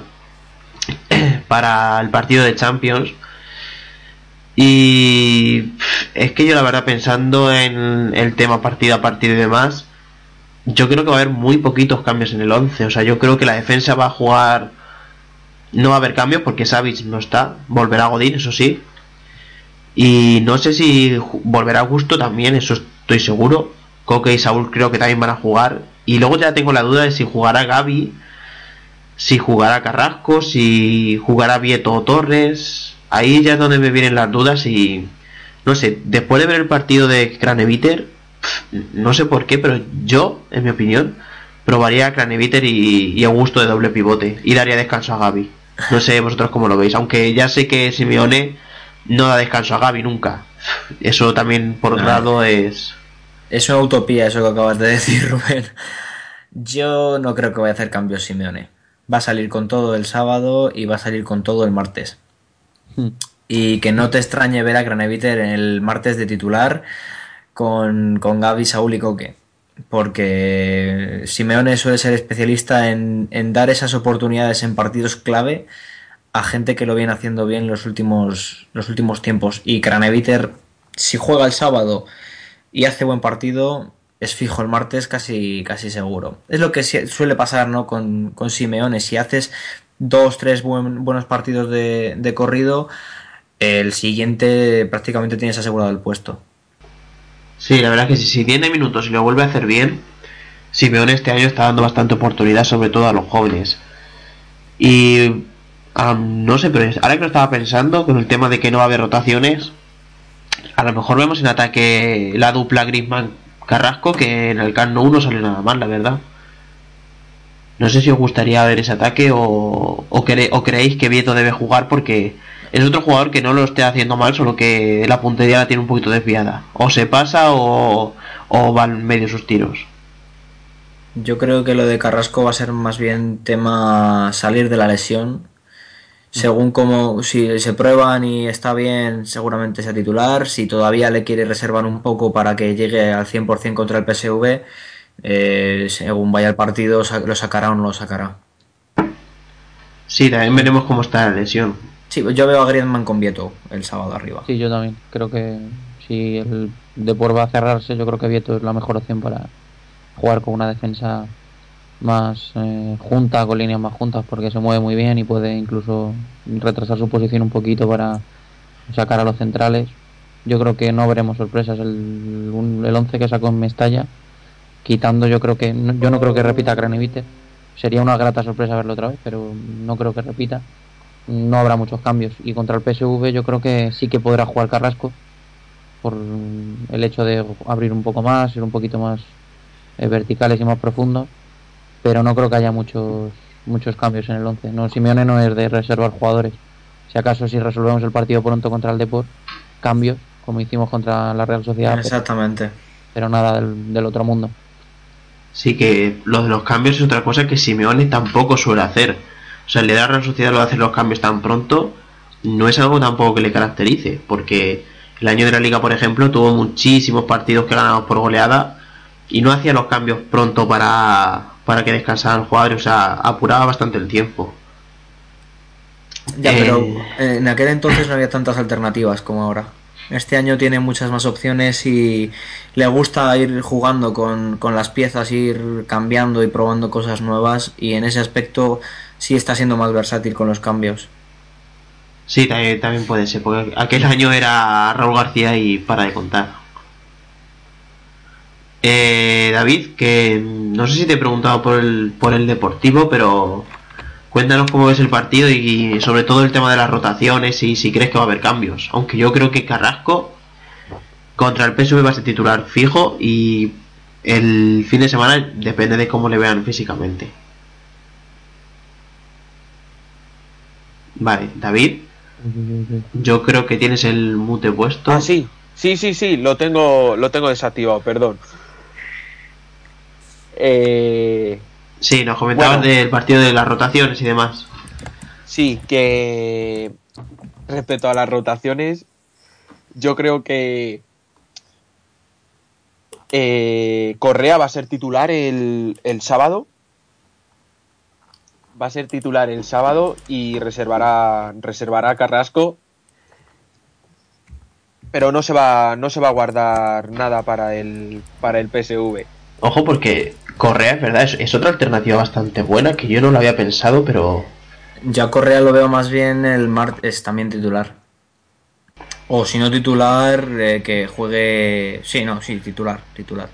para el partido de Champions. Y es que yo la verdad pensando en el tema partido a partido y demás, yo creo que va a haber muy poquitos cambios en el 11. O sea, yo creo que la defensa va a jugar... No va a haber cambios porque Savic no está. Volverá Godín, eso sí. Y no sé si volverá Gusto también, eso estoy seguro. Coque y Saúl creo que también van a jugar. Y luego ya tengo la duda de si jugará Gaby, si jugará Carrasco, si jugará Vieto o Torres. Ahí ya es donde me vienen las dudas y no sé, después de ver el partido de Craneviter, no sé por qué, pero yo, en mi opinión, probaría a Craneviter y, y Augusto de doble pivote y daría descanso a Gaby. No sé vosotros cómo lo veis, aunque ya sé que Simeone no da descanso a Gaby nunca. Eso también por otro No. lado es... Es una utopía eso que acabas de decir, Rubén. Yo no creo que vaya a hacer cambios Simeone. Va a salir con todo el sábado y va a salir con todo el martes. Hmm. Y que no te extrañe ver a Craneviter en el martes de titular con, con Gaby, Saúl y Coque. Porque Simeone suele ser especialista en, en dar esas oportunidades en partidos clave a gente que lo viene haciendo bien los últimos, los últimos tiempos. Y Craneviter, si juega el sábado y hace buen partido, es fijo el martes casi, casi seguro. Es lo que suele pasar ¿no? con, con Simeone. Si haces dos, tres buen- buenos partidos de, de corrido, el siguiente prácticamente tienes asegurado el puesto. Sí, la verdad es que si, tiene minutos y lo vuelve a hacer bien, Simeone este año está dando bastante oportunidad, sobre todo a los jóvenes. Y no sé, pero ahora que lo estaba pensando con el tema de que no va a haber rotaciones, a lo mejor vemos en ataque la dupla Griezmann Carrasco, que en el Camp Nou no salió nada mal, la verdad. No sé si os gustaría ver ese ataque o, o creéis que Vieto debe jugar porque es otro jugador que no lo esté haciendo mal, solo que la puntería la tiene un poquito desviada. O se pasa o, o van medio sus tiros. Yo creo que lo de Carrasco va a ser más bien tema salir de la lesión. Según como si se prueban y está bien, seguramente sea titular. Si todavía le quiere reservar un poco para que llegue al 100% contra el PSV, eh, según vaya el partido, lo sacará o no lo sacará. Sí, también veremos cómo está la lesión. Sí, yo veo a Griezmann con Vieto el sábado arriba. Sí, yo también. Creo que si el Depor va a cerrarse, yo creo que Vieto es la mejor opción para jugar con una defensa más eh, junta, con líneas más juntas, porque se mueve muy bien y puede incluso retrasar su posición un poquito para sacar a los centrales. Yo creo que no veremos sorpresas. El, el 11 que sacó en Mestalla, quitando, yo creo que yo no creo que repita Cranevite. Sería una grata sorpresa verlo otra vez, pero no creo que repita no habrá muchos cambios. Y contra el PSV yo creo que sí que podrá jugar Carrasco por el hecho de abrir un poco más, ser un poquito más eh, verticales y más profundos. Pero no creo que haya muchos muchos cambios en el 11. No, Simeone no es de reservar jugadores. Si acaso si resolvemos el partido pronto contra el Deport, cambios, como hicimos contra la Real Sociedad, pero, Exactamente. pero nada del, del otro mundo. Sí que lo de los cambios es otra cosa que Simeone tampoco suele hacer. O sea, le da a la sociedad lo de hacer los cambios tan pronto no es algo tampoco que le caracterice, porque el año de la liga, por ejemplo, tuvo muchísimos partidos que ganados por goleada y no hacía los cambios pronto para, para que descansaran los jugadores, o sea, apuraba bastante el tiempo. Ya, Eh, pero eh, en aquel entonces no había tantas alternativas como ahora. Este año tiene muchas más opciones y le gusta ir jugando con, con las piezas, ir cambiando y probando cosas nuevas y en ese aspecto sí está siendo más versátil con los cambios. Sí, también, también puede ser, porque aquel año era Raúl García y para de contar. Eh, David, que no sé si te he preguntado por el, por el deportivo, pero cuéntanos cómo ves el partido y sobre todo el tema de las rotaciones y si crees que va a haber cambios. Aunque yo creo que Carrasco contra el PSV va a ser titular fijo y el fin de semana depende de cómo le vean físicamente. Vale, David, yo creo que tienes el mute puesto. Ah, sí. Sí, sí, sí, lo tengo, lo tengo desactivado, perdón. Eh, Sí, nos comentabas Bueno. del partido de las rotaciones y demás. sí, que respecto a las rotaciones, yo creo que eh, Correa va a ser titular el, el sábado. Va a ser titular el sábado y reservará, reservará a Carrasco. Pero no se va, no se va a guardar nada para el, para el PSV. Ojo porque Correa, es verdad, es, es otra alternativa bastante buena que yo no lo había pensado, pero Ya Correa lo veo más bien el martes también titular. O si no titular, eh, que juegue... Sí, no, sí, titular, titular.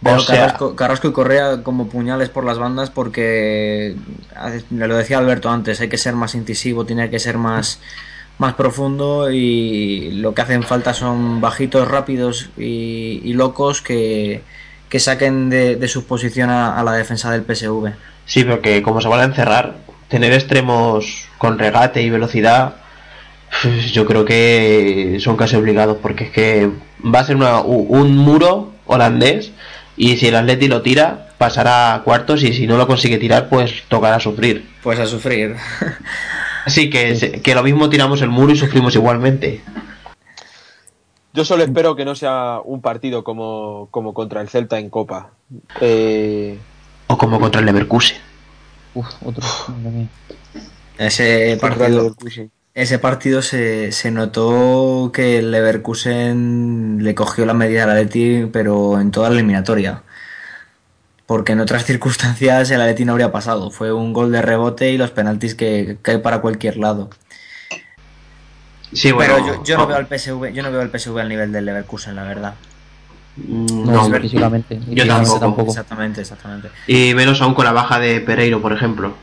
Veo O sea- Carrasco, Carrasco y Correa como puñales por las bandas porque, me lo decía Alberto antes, hay que ser más incisivo, tiene que ser más, más profundo y lo que hacen falta son bajitos, rápidos y, y locos que, que saquen de, de su posición a, a la defensa del PSV. sí, porque como se van a encerrar, tener extremos con regate y velocidad, pues, yo creo que son casi obligados, porque es que va a ser una- un muro holandés y si el Atleti lo tira, pasará a cuartos y si no lo consigue tirar, pues tocará sufrir. Pues a sufrir. Así que lo mismo tiramos el muro y sufrimos igualmente. Yo solo espero que no sea un partido como, como contra el Celta en Copa. Eh, O como contra el Leverkusen. Uf, otro. Ese partido, ese partido se, se notó que el Leverkusen le cogió la medida al Atleti, pero en toda la eliminatoria. Porque en otras circunstancias el Atleti no habría pasado. Fue un gol de rebote y los penaltis que cae para cualquier lado. Sí, bueno. pero yo, yo no veo al PSV, yo no veo al PSV al nivel del Leverkusen, la verdad. No, no, hombre, físicamente. yo tampoco. Exactamente, exactamente. Y menos aún con la baja de Pereiro, por ejemplo.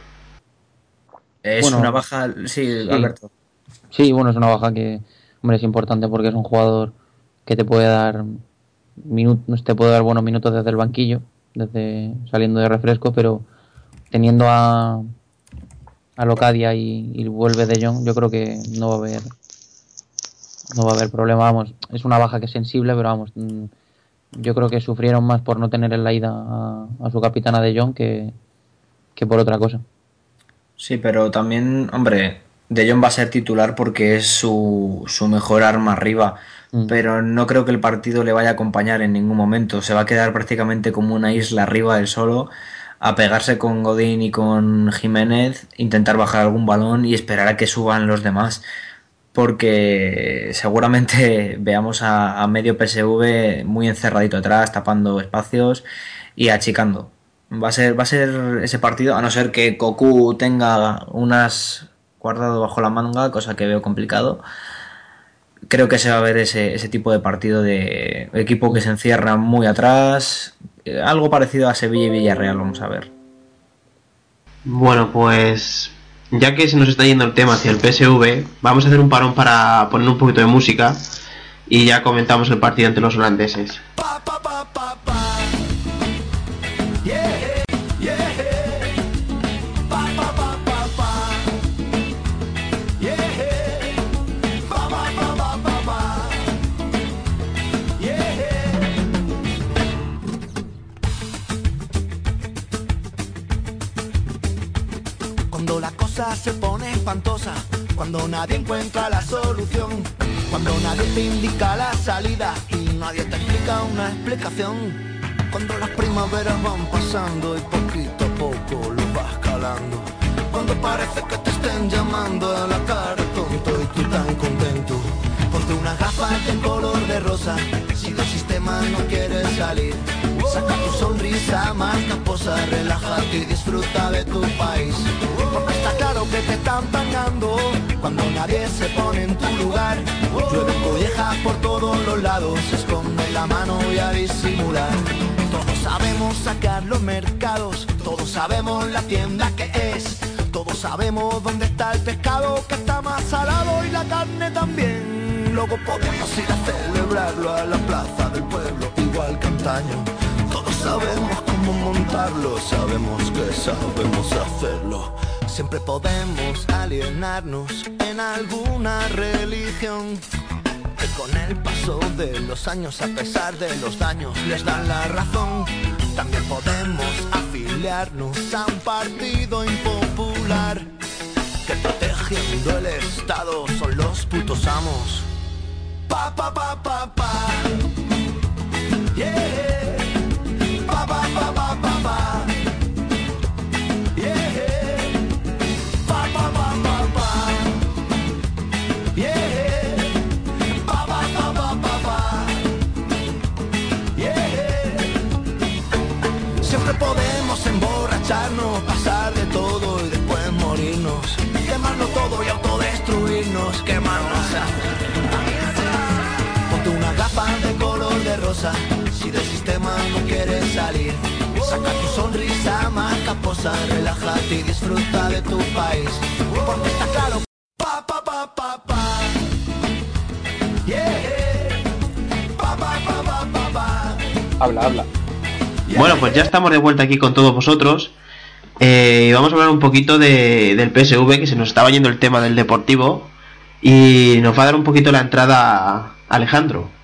Es Bueno, una baja, sí, Alberto. Sí, bueno, es una baja que, hombre, es importante porque es un jugador que te puede dar minutos, te puede dar buenos minutos desde el banquillo, desde saliendo de refresco, pero teniendo a, a Locadia y, y vuelve de Jong, yo creo que no va a haber no va a haber problema, vamos, es una baja que es sensible, pero vamos, mm, yo creo que sufrieron más por no tener en la ida a, a su capitana de Jong que, que por otra cosa. Sí, pero también, hombre, De Jong va a ser titular porque es su, su mejor arma arriba. Mm. Pero no creo que el partido le vaya a acompañar en ningún momento. Se va a quedar prácticamente como una isla arriba del solo, a pegarse con Godín y con Jiménez, intentar bajar algún balón y esperar a que suban los demás. Porque seguramente veamos a, medio PSV muy encerradito atrás, tapando espacios y achicando. Va a ser, va a ser ese partido, a no ser que Cocu tenga unas guardado bajo la manga, cosa que veo complicado. Creo que se va a ver ese, ese tipo de partido de equipo que se encierra muy atrás. eh, Algo parecido a Sevilla y Villarreal, vamos a ver. Bueno, pues ya que se nos está yendo el tema hacia el PSV, vamos a hacer un parón para poner un poquito de música y ya comentamos el partido entre los holandeses. Se pone espantosa, cuando nadie encuentra la solución, cuando nadie te indica la salida y nadie te explica una explicación, cuando las primaveras van pasando y poquito a poco lo vas calando, cuando parece que te estén llamando a la cara tonto y tú tan contento, ponte unas gafas de color de rosa, si del sistema no quieres salir. Saca tu sonrisa más caposa, relájate y disfruta de tu país. Porque está claro que te están pagando cuando nadie se pone en tu lugar. Llueve collejas por todos los lados, esconde la mano y a disimular. Todos sabemos sacar los mercados, todos sabemos la tienda que es. Todos sabemos dónde está el pescado que está más salado y la carne también. Luego podemos ir a celebrarlo a la plaza del pueblo, igual que antaño. Todos sabemos cómo montarlo, sabemos que sabemos hacerlo. Siempre podemos alienarnos en alguna religión. Que con el paso de los años, a pesar de los daños, les dan la razón. También podemos afiliarnos a un partido impopular. Que protegiendo el Estado son los putos amos. Pasar de todo y después morirnos. Quemarlo todo y autodestruirnos, quemarnos si del sistema no quieres salir. Saca tu sonrisa más caposa, relájate y disfruta de tu país. Porque está claro, pa, pa, pa, pa, pa. Yeah. Pa, pa, pa, pa, pa, pa. Habla, habla. Bueno, pues ya estamos de vuelta aquí con todos vosotros. Eh, y vamos a hablar un poquito de, del PSV, que se nos estaba yendo el tema del deportivo. Y nos va a dar un poquito la entrada Alejandro.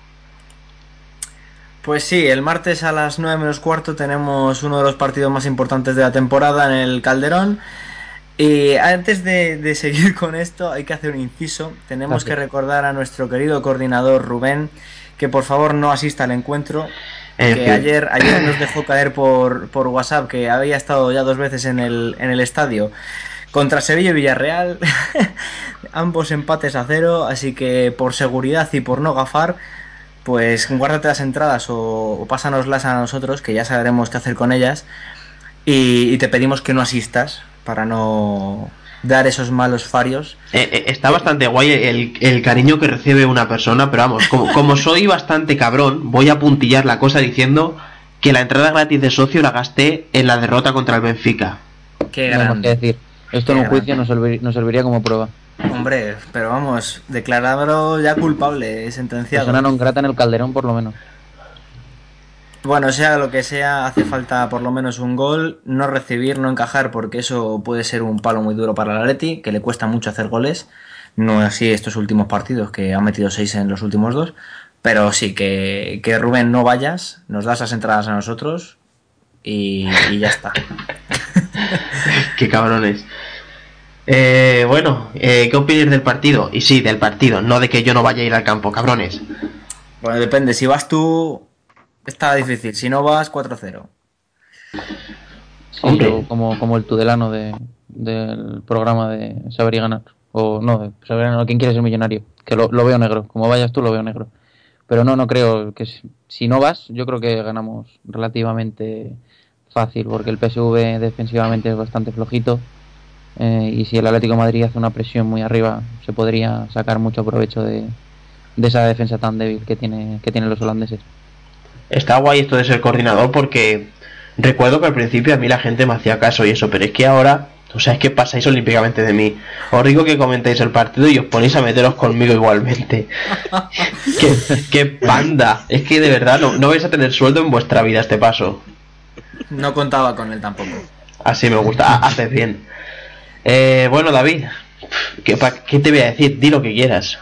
Pues sí, el martes a las 9 menos cuarto tenemos uno de los partidos más importantes de la temporada en el Calderón. Y antes de, de seguir con esto, hay que hacer un inciso. Tenemos que recordar a nuestro querido coordinador Rubén que por favor no asista al encuentro. En que fin. ayer, ayer nos dejó caer por, por WhatsApp que había estado ya dos veces en el, en el estadio contra Sevilla y Villarreal. Ambos empates a cero, así que por seguridad y por no gafar, pues guárdate las entradas o, o pásanoslas a nosotros, que ya sabremos qué hacer con ellas. Y, y te pedimos que no asistas para no dar esos malos farios. Eh, eh, está bastante guay el, el cariño que recibe una persona, pero vamos, como, como soy bastante cabrón, voy a puntillar la cosa diciendo que la entrada gratis de socio la gasté en la derrota contra el Benfica. Qué No grande. que decir. Esto en un juicio grande. nos, servir- nos serviría como prueba. Hombre, pero vamos, declarado ya culpable, sentenciado. Persona non grata en el Calderón, por lo menos. Bueno, sea lo que sea, hace falta por lo menos un gol, no recibir, no encajar, porque eso puede ser un palo muy duro para el Atleti, que le cuesta mucho hacer goles. No así estos últimos partidos, que han metido seis en los últimos dos. Pero sí, que, que Rubén no vayas, nos das las entradas a nosotros y, y ya está. Qué cabrones. Eh, bueno, eh, ¿qué opinas del partido? Y sí, del partido, no de que yo no vaya a ir al campo, cabrones. Bueno, depende, si vas tú, está difícil, si no vas, 4-0. Sí, yo como, como el tudelano de, del programa de Saber y Ganar. O no, de Saber y Ganar, ¿quién quiere ser millonario? Que lo, lo veo negro. Como vayas tú, lo veo negro. Pero no, no creo que si, si no vas, yo creo que ganamos relativamente fácil, porque el PSV defensivamente es bastante flojito. Eh, y si el Atlético de Madrid hace una presión muy arriba, se podría sacar mucho provecho de, de esa defensa tan débil que, tiene, que tienen los holandeses. Está guay esto de ser coordinador porque recuerdo que al principio a mí la gente me hacía caso y eso, pero es que ahora, o sea, es que pasáis olímpicamente de mí. Os digo que comentéis el partido y os ponéis a meteros conmigo igualmente. qué, qué panda. Es que de verdad no, no vais a tener sueldo en vuestra vida este paso. No contaba con él tampoco. Así me gusta, ha- haces bien. Eh, bueno, David, ¿qué, pa- ¿qué te voy a decir? Di lo que quieras.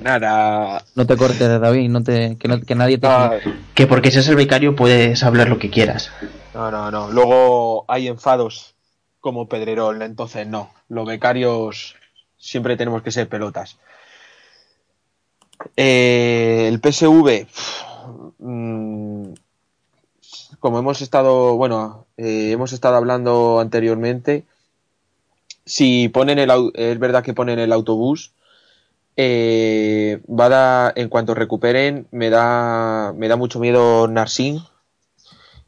Nada. No te cortes, David, no te, que, no- que nadie te... No, Que porque seas el becario puedes hablar lo que quieras. no, no, no. Luego hay enfados como Pedrerol, entonces no. Los becarios siempre tenemos que ser pelotas. Eh, el PSV, como hemos estado, bueno, eh, hemos estado hablando anteriormente, si ponen el, es verdad que ponen el autobús, eh, va a dar- en cuanto recuperen, me da, me da mucho miedo Narsin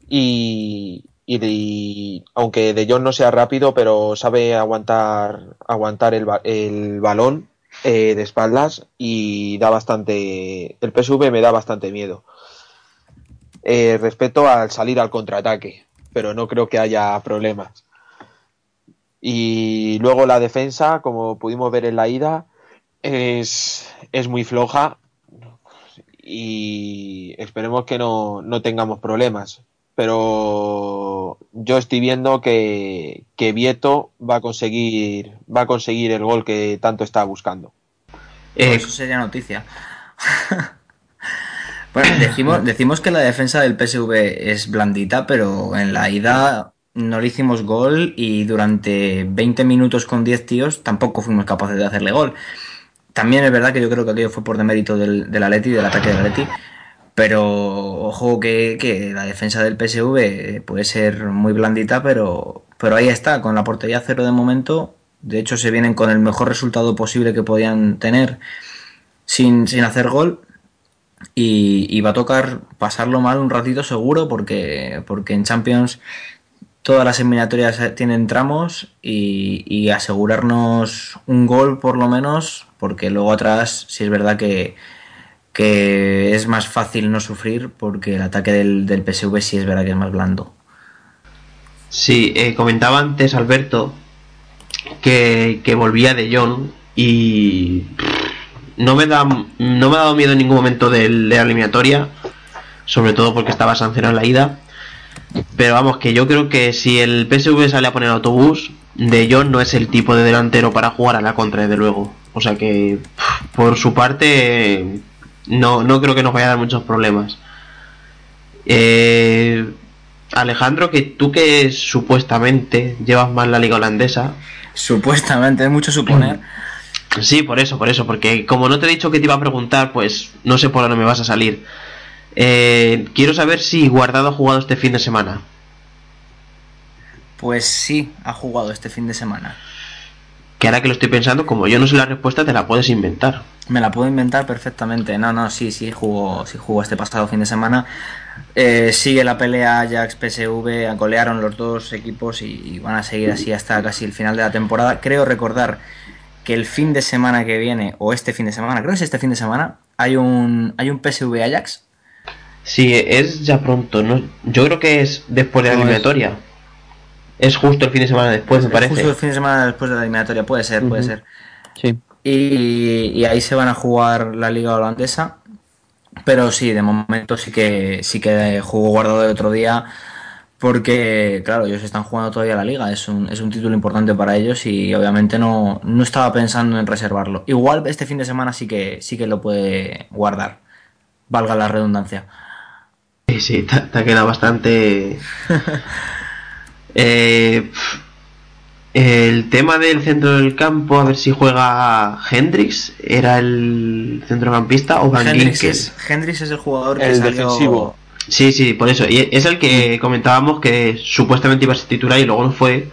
y, y, aunque De Jong no sea rápido, pero sabe aguantar, aguantar el, el balón eh, de espaldas y da bastante, el PSV me da bastante miedo. Eh, respecto al salir al contraataque, pero no creo que haya problemas. Y luego la defensa, como pudimos ver en la ida, es, es muy floja y esperemos que no, no tengamos problemas. Pero yo estoy viendo que, que Vieto va a conseguir va a conseguir el gol que tanto está buscando. Eh, Eso sería noticia. bueno, decimos, decimos que la defensa del PSV es blandita, pero en la ida no le hicimos gol y durante 20 minutos con 10 tíos tampoco fuimos capaces de hacerle gol. También es verdad que yo creo que aquello fue por demérito del, del Atleti, del ataque del Atleti. Pero ojo que, que la defensa del PSV puede ser muy blandita, pero, pero ahí está, con la portería cero de momento. De hecho, se vienen con el mejor resultado posible que podían tener sin, sin hacer gol. Y, va a tocar pasarlo mal un ratito seguro, porque, porque en Champions todas las eliminatorias tienen tramos y, asegurarnos un gol por lo menos, porque luego atrás, si es verdad que, que es más fácil no sufrir, porque el ataque del, del PSV sí es verdad que es más blando. Sí, eh, comentaba antes Alberto que, que volvía de John y no me da no me ha dado miedo en ningún momento de la eliminatoria, sobre todo porque estaba sancionado en la ida. Pero vamos, que yo creo que si el PSV sale a poner autobús, de John no es el tipo de delantero para jugar a la contra, desde luego. O sea que por su parte no, no creo que nos vaya a dar muchos problemas. Eh, Alejandro, que tú que supuestamente llevas más la liga holandesa. Supuestamente, es mucho suponer. Sí, por eso, por eso, porque como no te he dicho que te iba a preguntar, pues no sé por dónde me vas a salir. Eh, quiero saber si Guardado ha jugado este fin de semana. Pues sí, ha jugado este fin de semana. Que ahora que lo estoy pensando, como yo no sé la respuesta, te la puedes inventar. Me la puedo inventar perfectamente. No, no, sí, sí, jugó, sí jugó este pasado fin de semana. Eh, sigue la pelea Ajax-PSV, golearon los dos equipos y, y van a seguir así hasta casi el final de la temporada. Creo recordar que el fin de semana que viene, o este fin de semana, creo que es este fin de semana, hay un, hay un PSV-Ajax. Sí, es ya pronto, ¿no? Yo creo que es después de la es- eliminatoria. Es justo el fin de semana después, me parece. Justo el fin de semana después de la eliminatoria, puede ser, puede ser. Sí. Y, y ahí se van a jugar la liga holandesa. Pero sí, de momento sí que sí que jugó guardado el otro día porque, claro, ellos están jugando todavía la liga, es un, es un título importante para ellos y obviamente no, no estaba pensando en reservarlo. Igual este fin de semana sí que, sí que lo puede guardar, valga la redundancia. Sí, sí, te, te ha quedado bastante... Eh, el tema del centro del campo, a ver si juega Hendrix, era el centrocampista o Van Hendrix Ginkel. es, Hendrix es el jugador que El salió- defensivo. Sí, sí, por eso. Y es el que comentábamos que supuestamente iba a ser titular y luego no fue.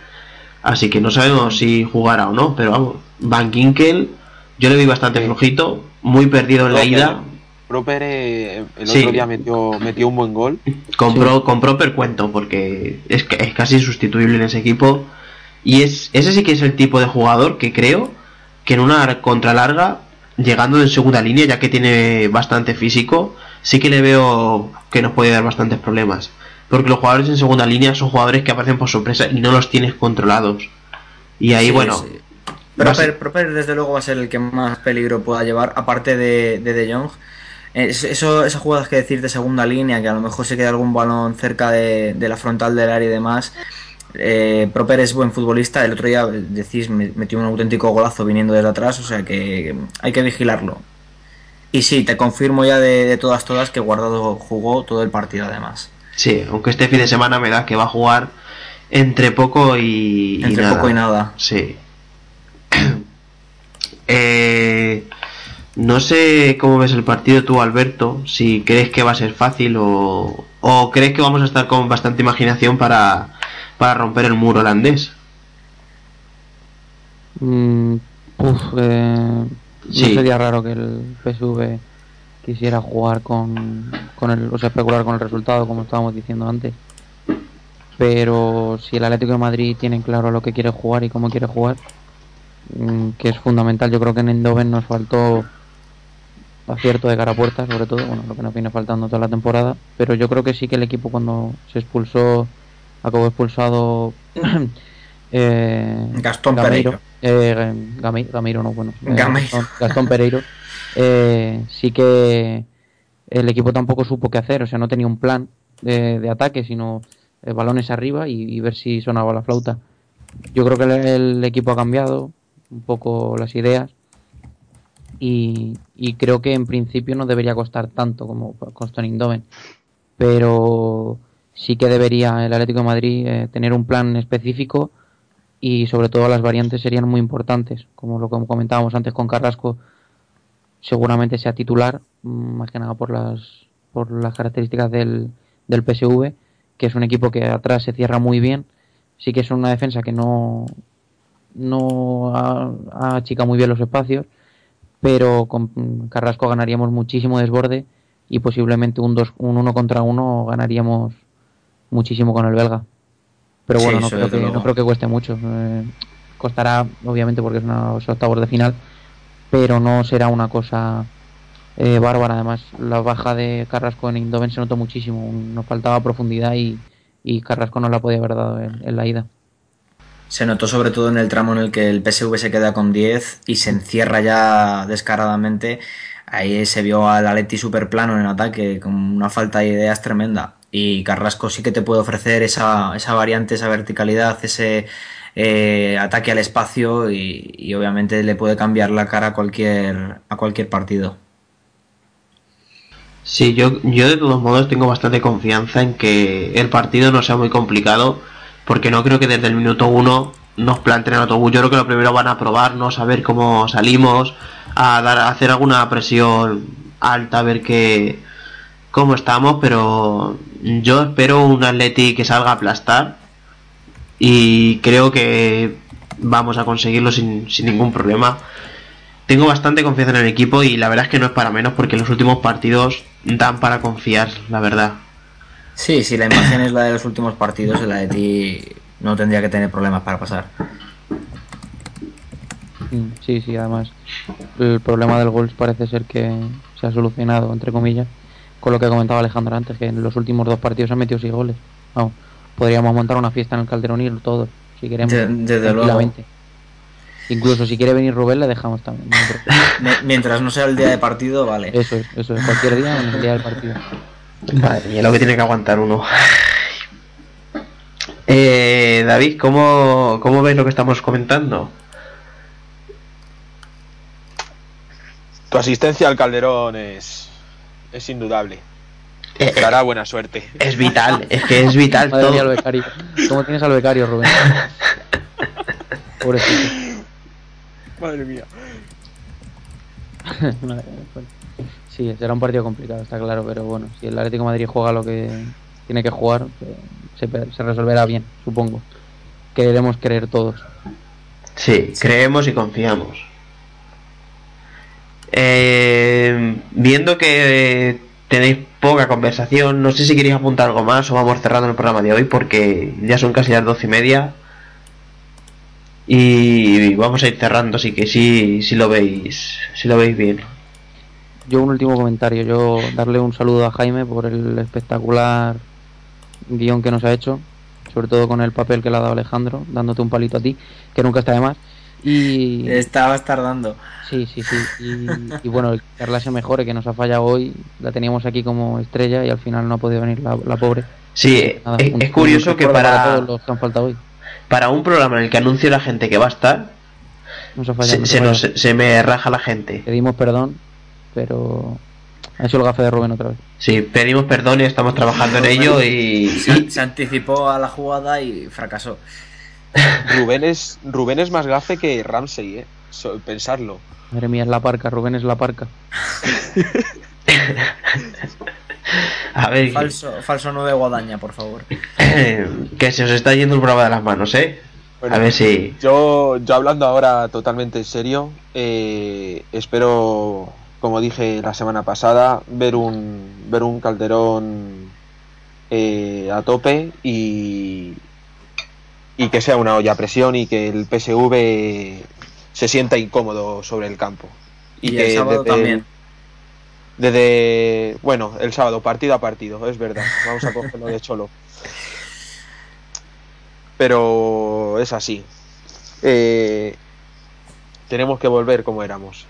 Así que no sabemos si jugará o no. Pero vamos, Van Ginkel, yo le vi bastante Sí. flojito, muy perdido en la Proper, ida. Proper, eh, el Sí. otro día metió, metió un buen gol. Compró, compró per cuento porque es, que- es casi insustituible en ese equipo. Y es ese sí que es el tipo de jugador que creo que en una contralarga, llegando en segunda línea, ya que tiene bastante físico, sí que le veo que nos puede dar bastantes problemas. Porque los jugadores en segunda línea son jugadores que aparecen por sorpresa y no los tienes controlados. Y ahí, Sí, bueno, sí. Proper, Proper, desde luego va a ser el que más peligro pueda llevar, aparte de De, de Jong. Es- Eso, esas jugadas que decir de segunda línea, que a lo mejor se queda algún balón cerca de, de la frontal del área y demás. Eh, Proper es buen futbolista, el otro día decís me- metió un auténtico golazo viniendo desde atrás, o sea que hay que vigilarlo. Y sí, te confirmo ya de, de todas todas que Guardado jugó todo el partido además. sí, aunque este fin de semana me da que va a jugar entre poco y, y Entre nada. poco y nada. Sí. Eh, no sé cómo ves el partido tú, Alberto. Si crees que va a ser fácil o, o crees que vamos a estar con bastante imaginación para, para romper el muro holandés. Mm, uf, eh, Sí. No sería raro que el PSV quisiera jugar con, con el, o sea, especular con el resultado, como estábamos diciendo antes. Pero si el Atlético de Madrid tiene claro lo que quiere jugar y cómo quiere jugar, mm, que es fundamental, yo creo que en Eindhoven nos faltó acierto de cara a puerta, sobre todo, bueno, lo que nos viene faltando toda la temporada. Pero yo creo que sí que el equipo cuando se expulsó, acabó expulsado eh, Gastón Gameiro, Pereiro. eh, Game- Gameiro no, bueno, eh, Gameiro. Gastón, Gastón Pereiro, eh, sí que el equipo tampoco supo qué hacer, o sea, no tenía un plan de, de ataque, sino balones arriba y, y ver si sonaba la flauta. Yo creo que el, el equipo ha cambiado un poco las ideas y, y creo que en principio no debería costar tanto como costó en pero sí que debería el Atlético de Madrid tener un plan específico y sobre todo las variantes serían muy importantes, como lo que comentábamos antes con Carrasco, seguramente sea titular, mm, más que nada por las por las características del, del PSV, que es un equipo que atrás se cierra muy bien, sí que es una defensa que no no achica muy bien los espacios, pero con Carrasco ganaríamos muchísimo desborde y posiblemente un, dos, un uno contra uno ganaríamos muchísimo con el belga. Pero Sí, bueno, no creo, que, no creo que cueste mucho. Eh, costará, obviamente, porque es unos octavos de final, pero no será una cosa eh, bárbara. Además, la baja de Carrasco en Indoven se notó muchísimo. Nos faltaba profundidad y, y Carrasco no la podía haber dado en, en la ida. Se notó sobre todo en el tramo en el que el PSV se queda con 10 y se encierra ya descaradamente. Ahí se vio al Atleti super plano en ataque, con una falta de ideas tremenda. Y Carrasco sí que te puede ofrecer esa, esa variante, esa verticalidad, ese eh, ataque al espacio y, obviamente le puede cambiar la cara a cualquier, a cualquier partido. Sí, yo, yo de todos modos tengo bastante confianza en que el partido no sea muy complicado, porque no creo que desde el minuto uno nos planteen autobús. Yo creo que lo primero van a probarnos, a ver cómo salimos, a dar, a hacer alguna presión alta, a ver qué, cómo estamos, pero yo espero un Atleti que salga a aplastar y creo que vamos a conseguirlo sin, sin ningún problema. Tengo bastante confianza en el equipo y la verdad es que no es para menos porque los últimos partidos dan para confiar, la verdad. Sí, si la imagen es la de los últimos partidos, el Atleti no tendría que tener problemas para pasar. Sí, sí, además el problema del gol parece ser que se ha solucionado, entre comillas, con lo que comentaba Alejandro antes, que en los últimos dos partidos han metido seis goles. Vamos, podríamos montar una fiesta en el Calderón y ir todos, si queremos. De- desde luego. Incluso si quiere venir Rubén, le dejamos también. no Mientras no sea el día de partido, vale. Eso es, eso es. Cualquier día en el día del partido. Madre mía, lo que tiene que aguantar uno. Eh, David, ¿cómo, ¿cómo ves lo que estamos comentando? Tu asistencia al Calderón es, es indudable. Eh, dará buena suerte. Es vital, es que es vital Madre mía, al todo. becario. ¿Cómo tienes al becario, Rubén? Pobrecito. Madre mía. Madre mía, pues. Sí, será un partido complicado, está claro, pero bueno, si el Atlético de Madrid juega lo que tiene que jugar, pues, se resolverá bien, supongo. Queremos creer todos. Sí, creemos y confiamos. Eh, viendo que tenéis poca conversación, no sé si queréis apuntar algo más o vamos cerrando el programa de hoy porque ya son casi las doce y media. Y vamos a ir cerrando, así que sí, si lo veis, si lo veis bien. Yo un último comentario, yo darle un saludo a Jaime por el espectacular guion que nos ha hecho, sobre todo con el papel que le ha dado Alejandro, dándote un palito a ti, que nunca está de más. Y Estabas tardando. sí, sí, sí. Y, y bueno, el que Carla se mejore, que nos ha fallado hoy, la teníamos aquí como estrella y al final no ha podido venir la, la pobre. Sí, Nada, es, un- es curioso un que para, todos los que han faltado hoy. para un programa en el que anuncio la gente que va a estar, Nos ha fallado, se, nos se me raja la gente. Pedimos perdón, pero ha hecho el gafe de Rubén otra vez. Sí, pedimos perdón y estamos trabajando en ello y, Se, se anticipó a la jugada y fracasó. Rubén es, Rubén es más gafe que Ramsey, ¿eh? So- pensarlo. Madre mía, es la parca, Rubén es la parca. a ver, Falso, falso 9 guadaña, por favor. que se os está yendo el programa de las manos, ¿eh? Bueno, A ver si... Yo, yo hablando ahora totalmente en serio, eh, espero, como dije la semana pasada, ver un, ver un Calderón eh, a tope y, y que sea una olla a presión y que el PSV se sienta incómodo sobre el campo. Y, que el sábado desde- también. Desde, bueno, el sábado, partido a partido, es verdad. Vamos a cogerlo de cholo. Pero es así. Eh, tenemos que volver como éramos.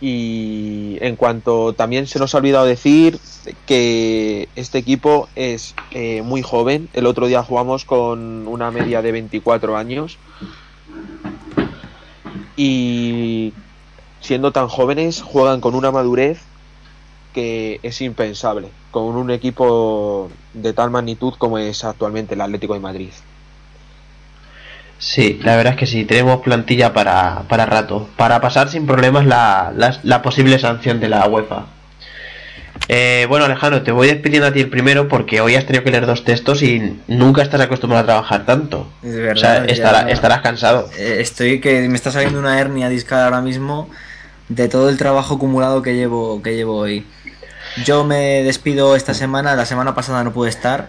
Y en cuanto también se nos ha olvidado decir que este equipo es eh, muy joven. El otro día jugamos con una media de 24 años. Y siendo tan jóvenes, juegan con una madurez que es impensable con un equipo de tal magnitud como es actualmente el Atlético de Madrid. Sí, la verdad es que sí, tenemos plantilla para, para rato, para pasar sin problemas la, la, la posible sanción de la UEFA. Eh, bueno, Alejandro, te voy despidiendo a ti el primero porque hoy has tenido que leer dos textos y nunca estás acostumbrado a trabajar tanto. Es o verdad. sea, ya- estará- estarás cansado. Eh, Estoy que me está saliendo una hernia discal ahora mismo de todo el trabajo acumulado que llevo que llevo hoy. Yo me despido esta semana, la semana pasada no pude estar,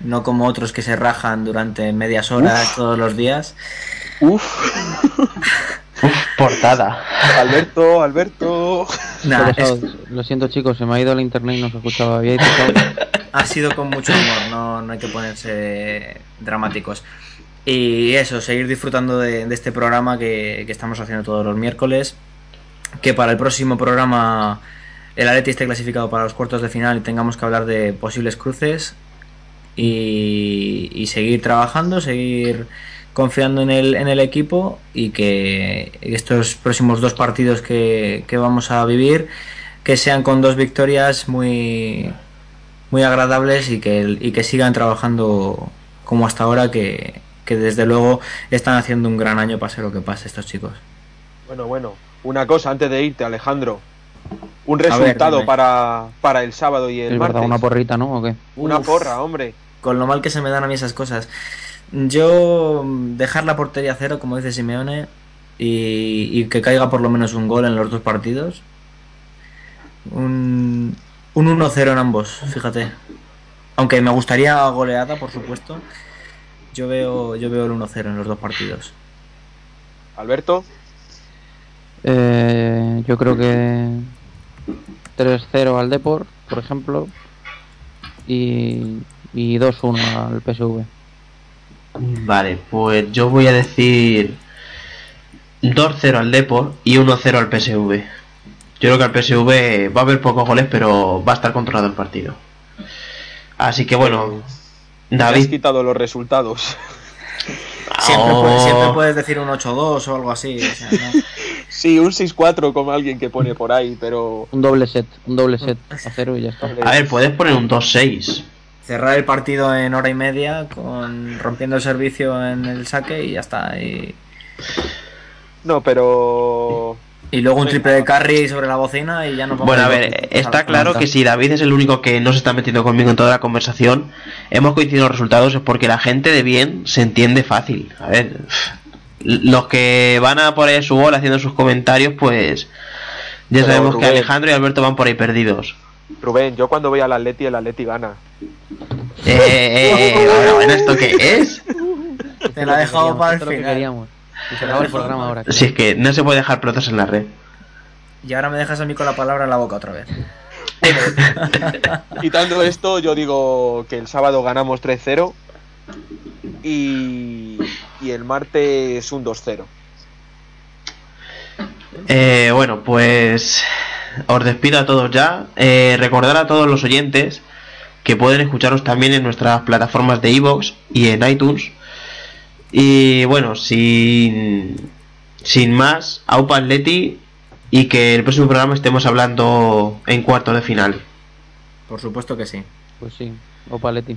no como otros que se rajan durante medias horas todos los días. Uf, Portada. Alberto, Alberto. Nah, es-. Lo siento chicos, se me ha ido la internet y no se escuchaba. Intentado- ha sido con mucho humor, no, no hay que ponerse dramáticos. Y eso, seguir disfrutando de, de este programa que, que estamos haciendo todos los miércoles. Que para el próximo programa el Atleti esté clasificado para los cuartos de final y tengamos que hablar de posibles cruces. Y, y seguir trabajando, seguir confiando en el, en el equipo y que estos próximos dos partidos que, que vamos a vivir que sean con dos victorias muy muy agradables y que, y que sigan trabajando como hasta ahora que, que desde luego están haciendo un gran año pase lo que pase estos chicos. Bueno, bueno, una cosa antes de irte, Alejandro. Un ver, resultado para, para el sábado y el Es martes. verdad, una porrita, ¿no? ¿O qué? Una Uf. porra, hombre. Con lo mal que se me dan a mí esas cosas. Yo mm, dejar la portería cero, como dice Simeone, y, y que caiga por lo menos un gol en los dos partidos. Un, un 1-0 en ambos, fíjate. Aunque me gustaría goleada, por supuesto. Yo veo, yo veo el 1-0 en los dos partidos. Alberto, Eh, yo creo que 3-0 al Depor, por ejemplo, y, y 2-1 al PSV. Vale, pues yo voy a decir 2-0 al Depor y 1-0 al PSV. Yo creo que al PSV va a haber pocos goles, pero va a estar controlado el partido. Así que bueno, Me has David. quitado los resultados. Siempre, Oh. puedes, siempre puedes decir un 8-2 o algo así. o sea, ¿no? Sí, un 6-4 como alguien que pone por ahí, pero Un doble set, un doble set a cero y ya está. A ver, puedes poner un 2-6. Cerrar el partido en hora y media con rompiendo el servicio en el saque y ya está. Y, no, pero y luego un triple de carry sobre la bocina y ya no Bueno, a ver, está claro que si David es el único que no se está metiendo conmigo en toda la conversación, hemos coincidido en los resultados es porque la gente de bien se entiende fácil. A ver, los que van a por ahí a su gol haciendo sus comentarios, pues ya Pero, sabemos que. Alejandro y Alberto van por ahí perdidos. Rubén, yo cuando voy al Atleti, el Atleti gana. Eh, eh, eh, bueno, bueno, ¿esto qué es? Te la he dejado para el lo que queríamos. Y se acaba el programa ahora. Si es que no se puede dejar pelotas en la red. Y ahora me dejas a mí con la palabra en la boca otra vez. Quitando esto, yo digo que el sábado ganamos 3-0 y, y el martes un 2-0. Eh, bueno, pues os despido a todos ya. Eh, recordar a todos los oyentes que pueden escucharos también en nuestras plataformas de iVoox y en iTunes. Y bueno, sin, sin más, Aupa Atleti y que el próximo programa estemos hablando en cuartos de final. Por supuesto que sí. Pues sí, Opa Leti.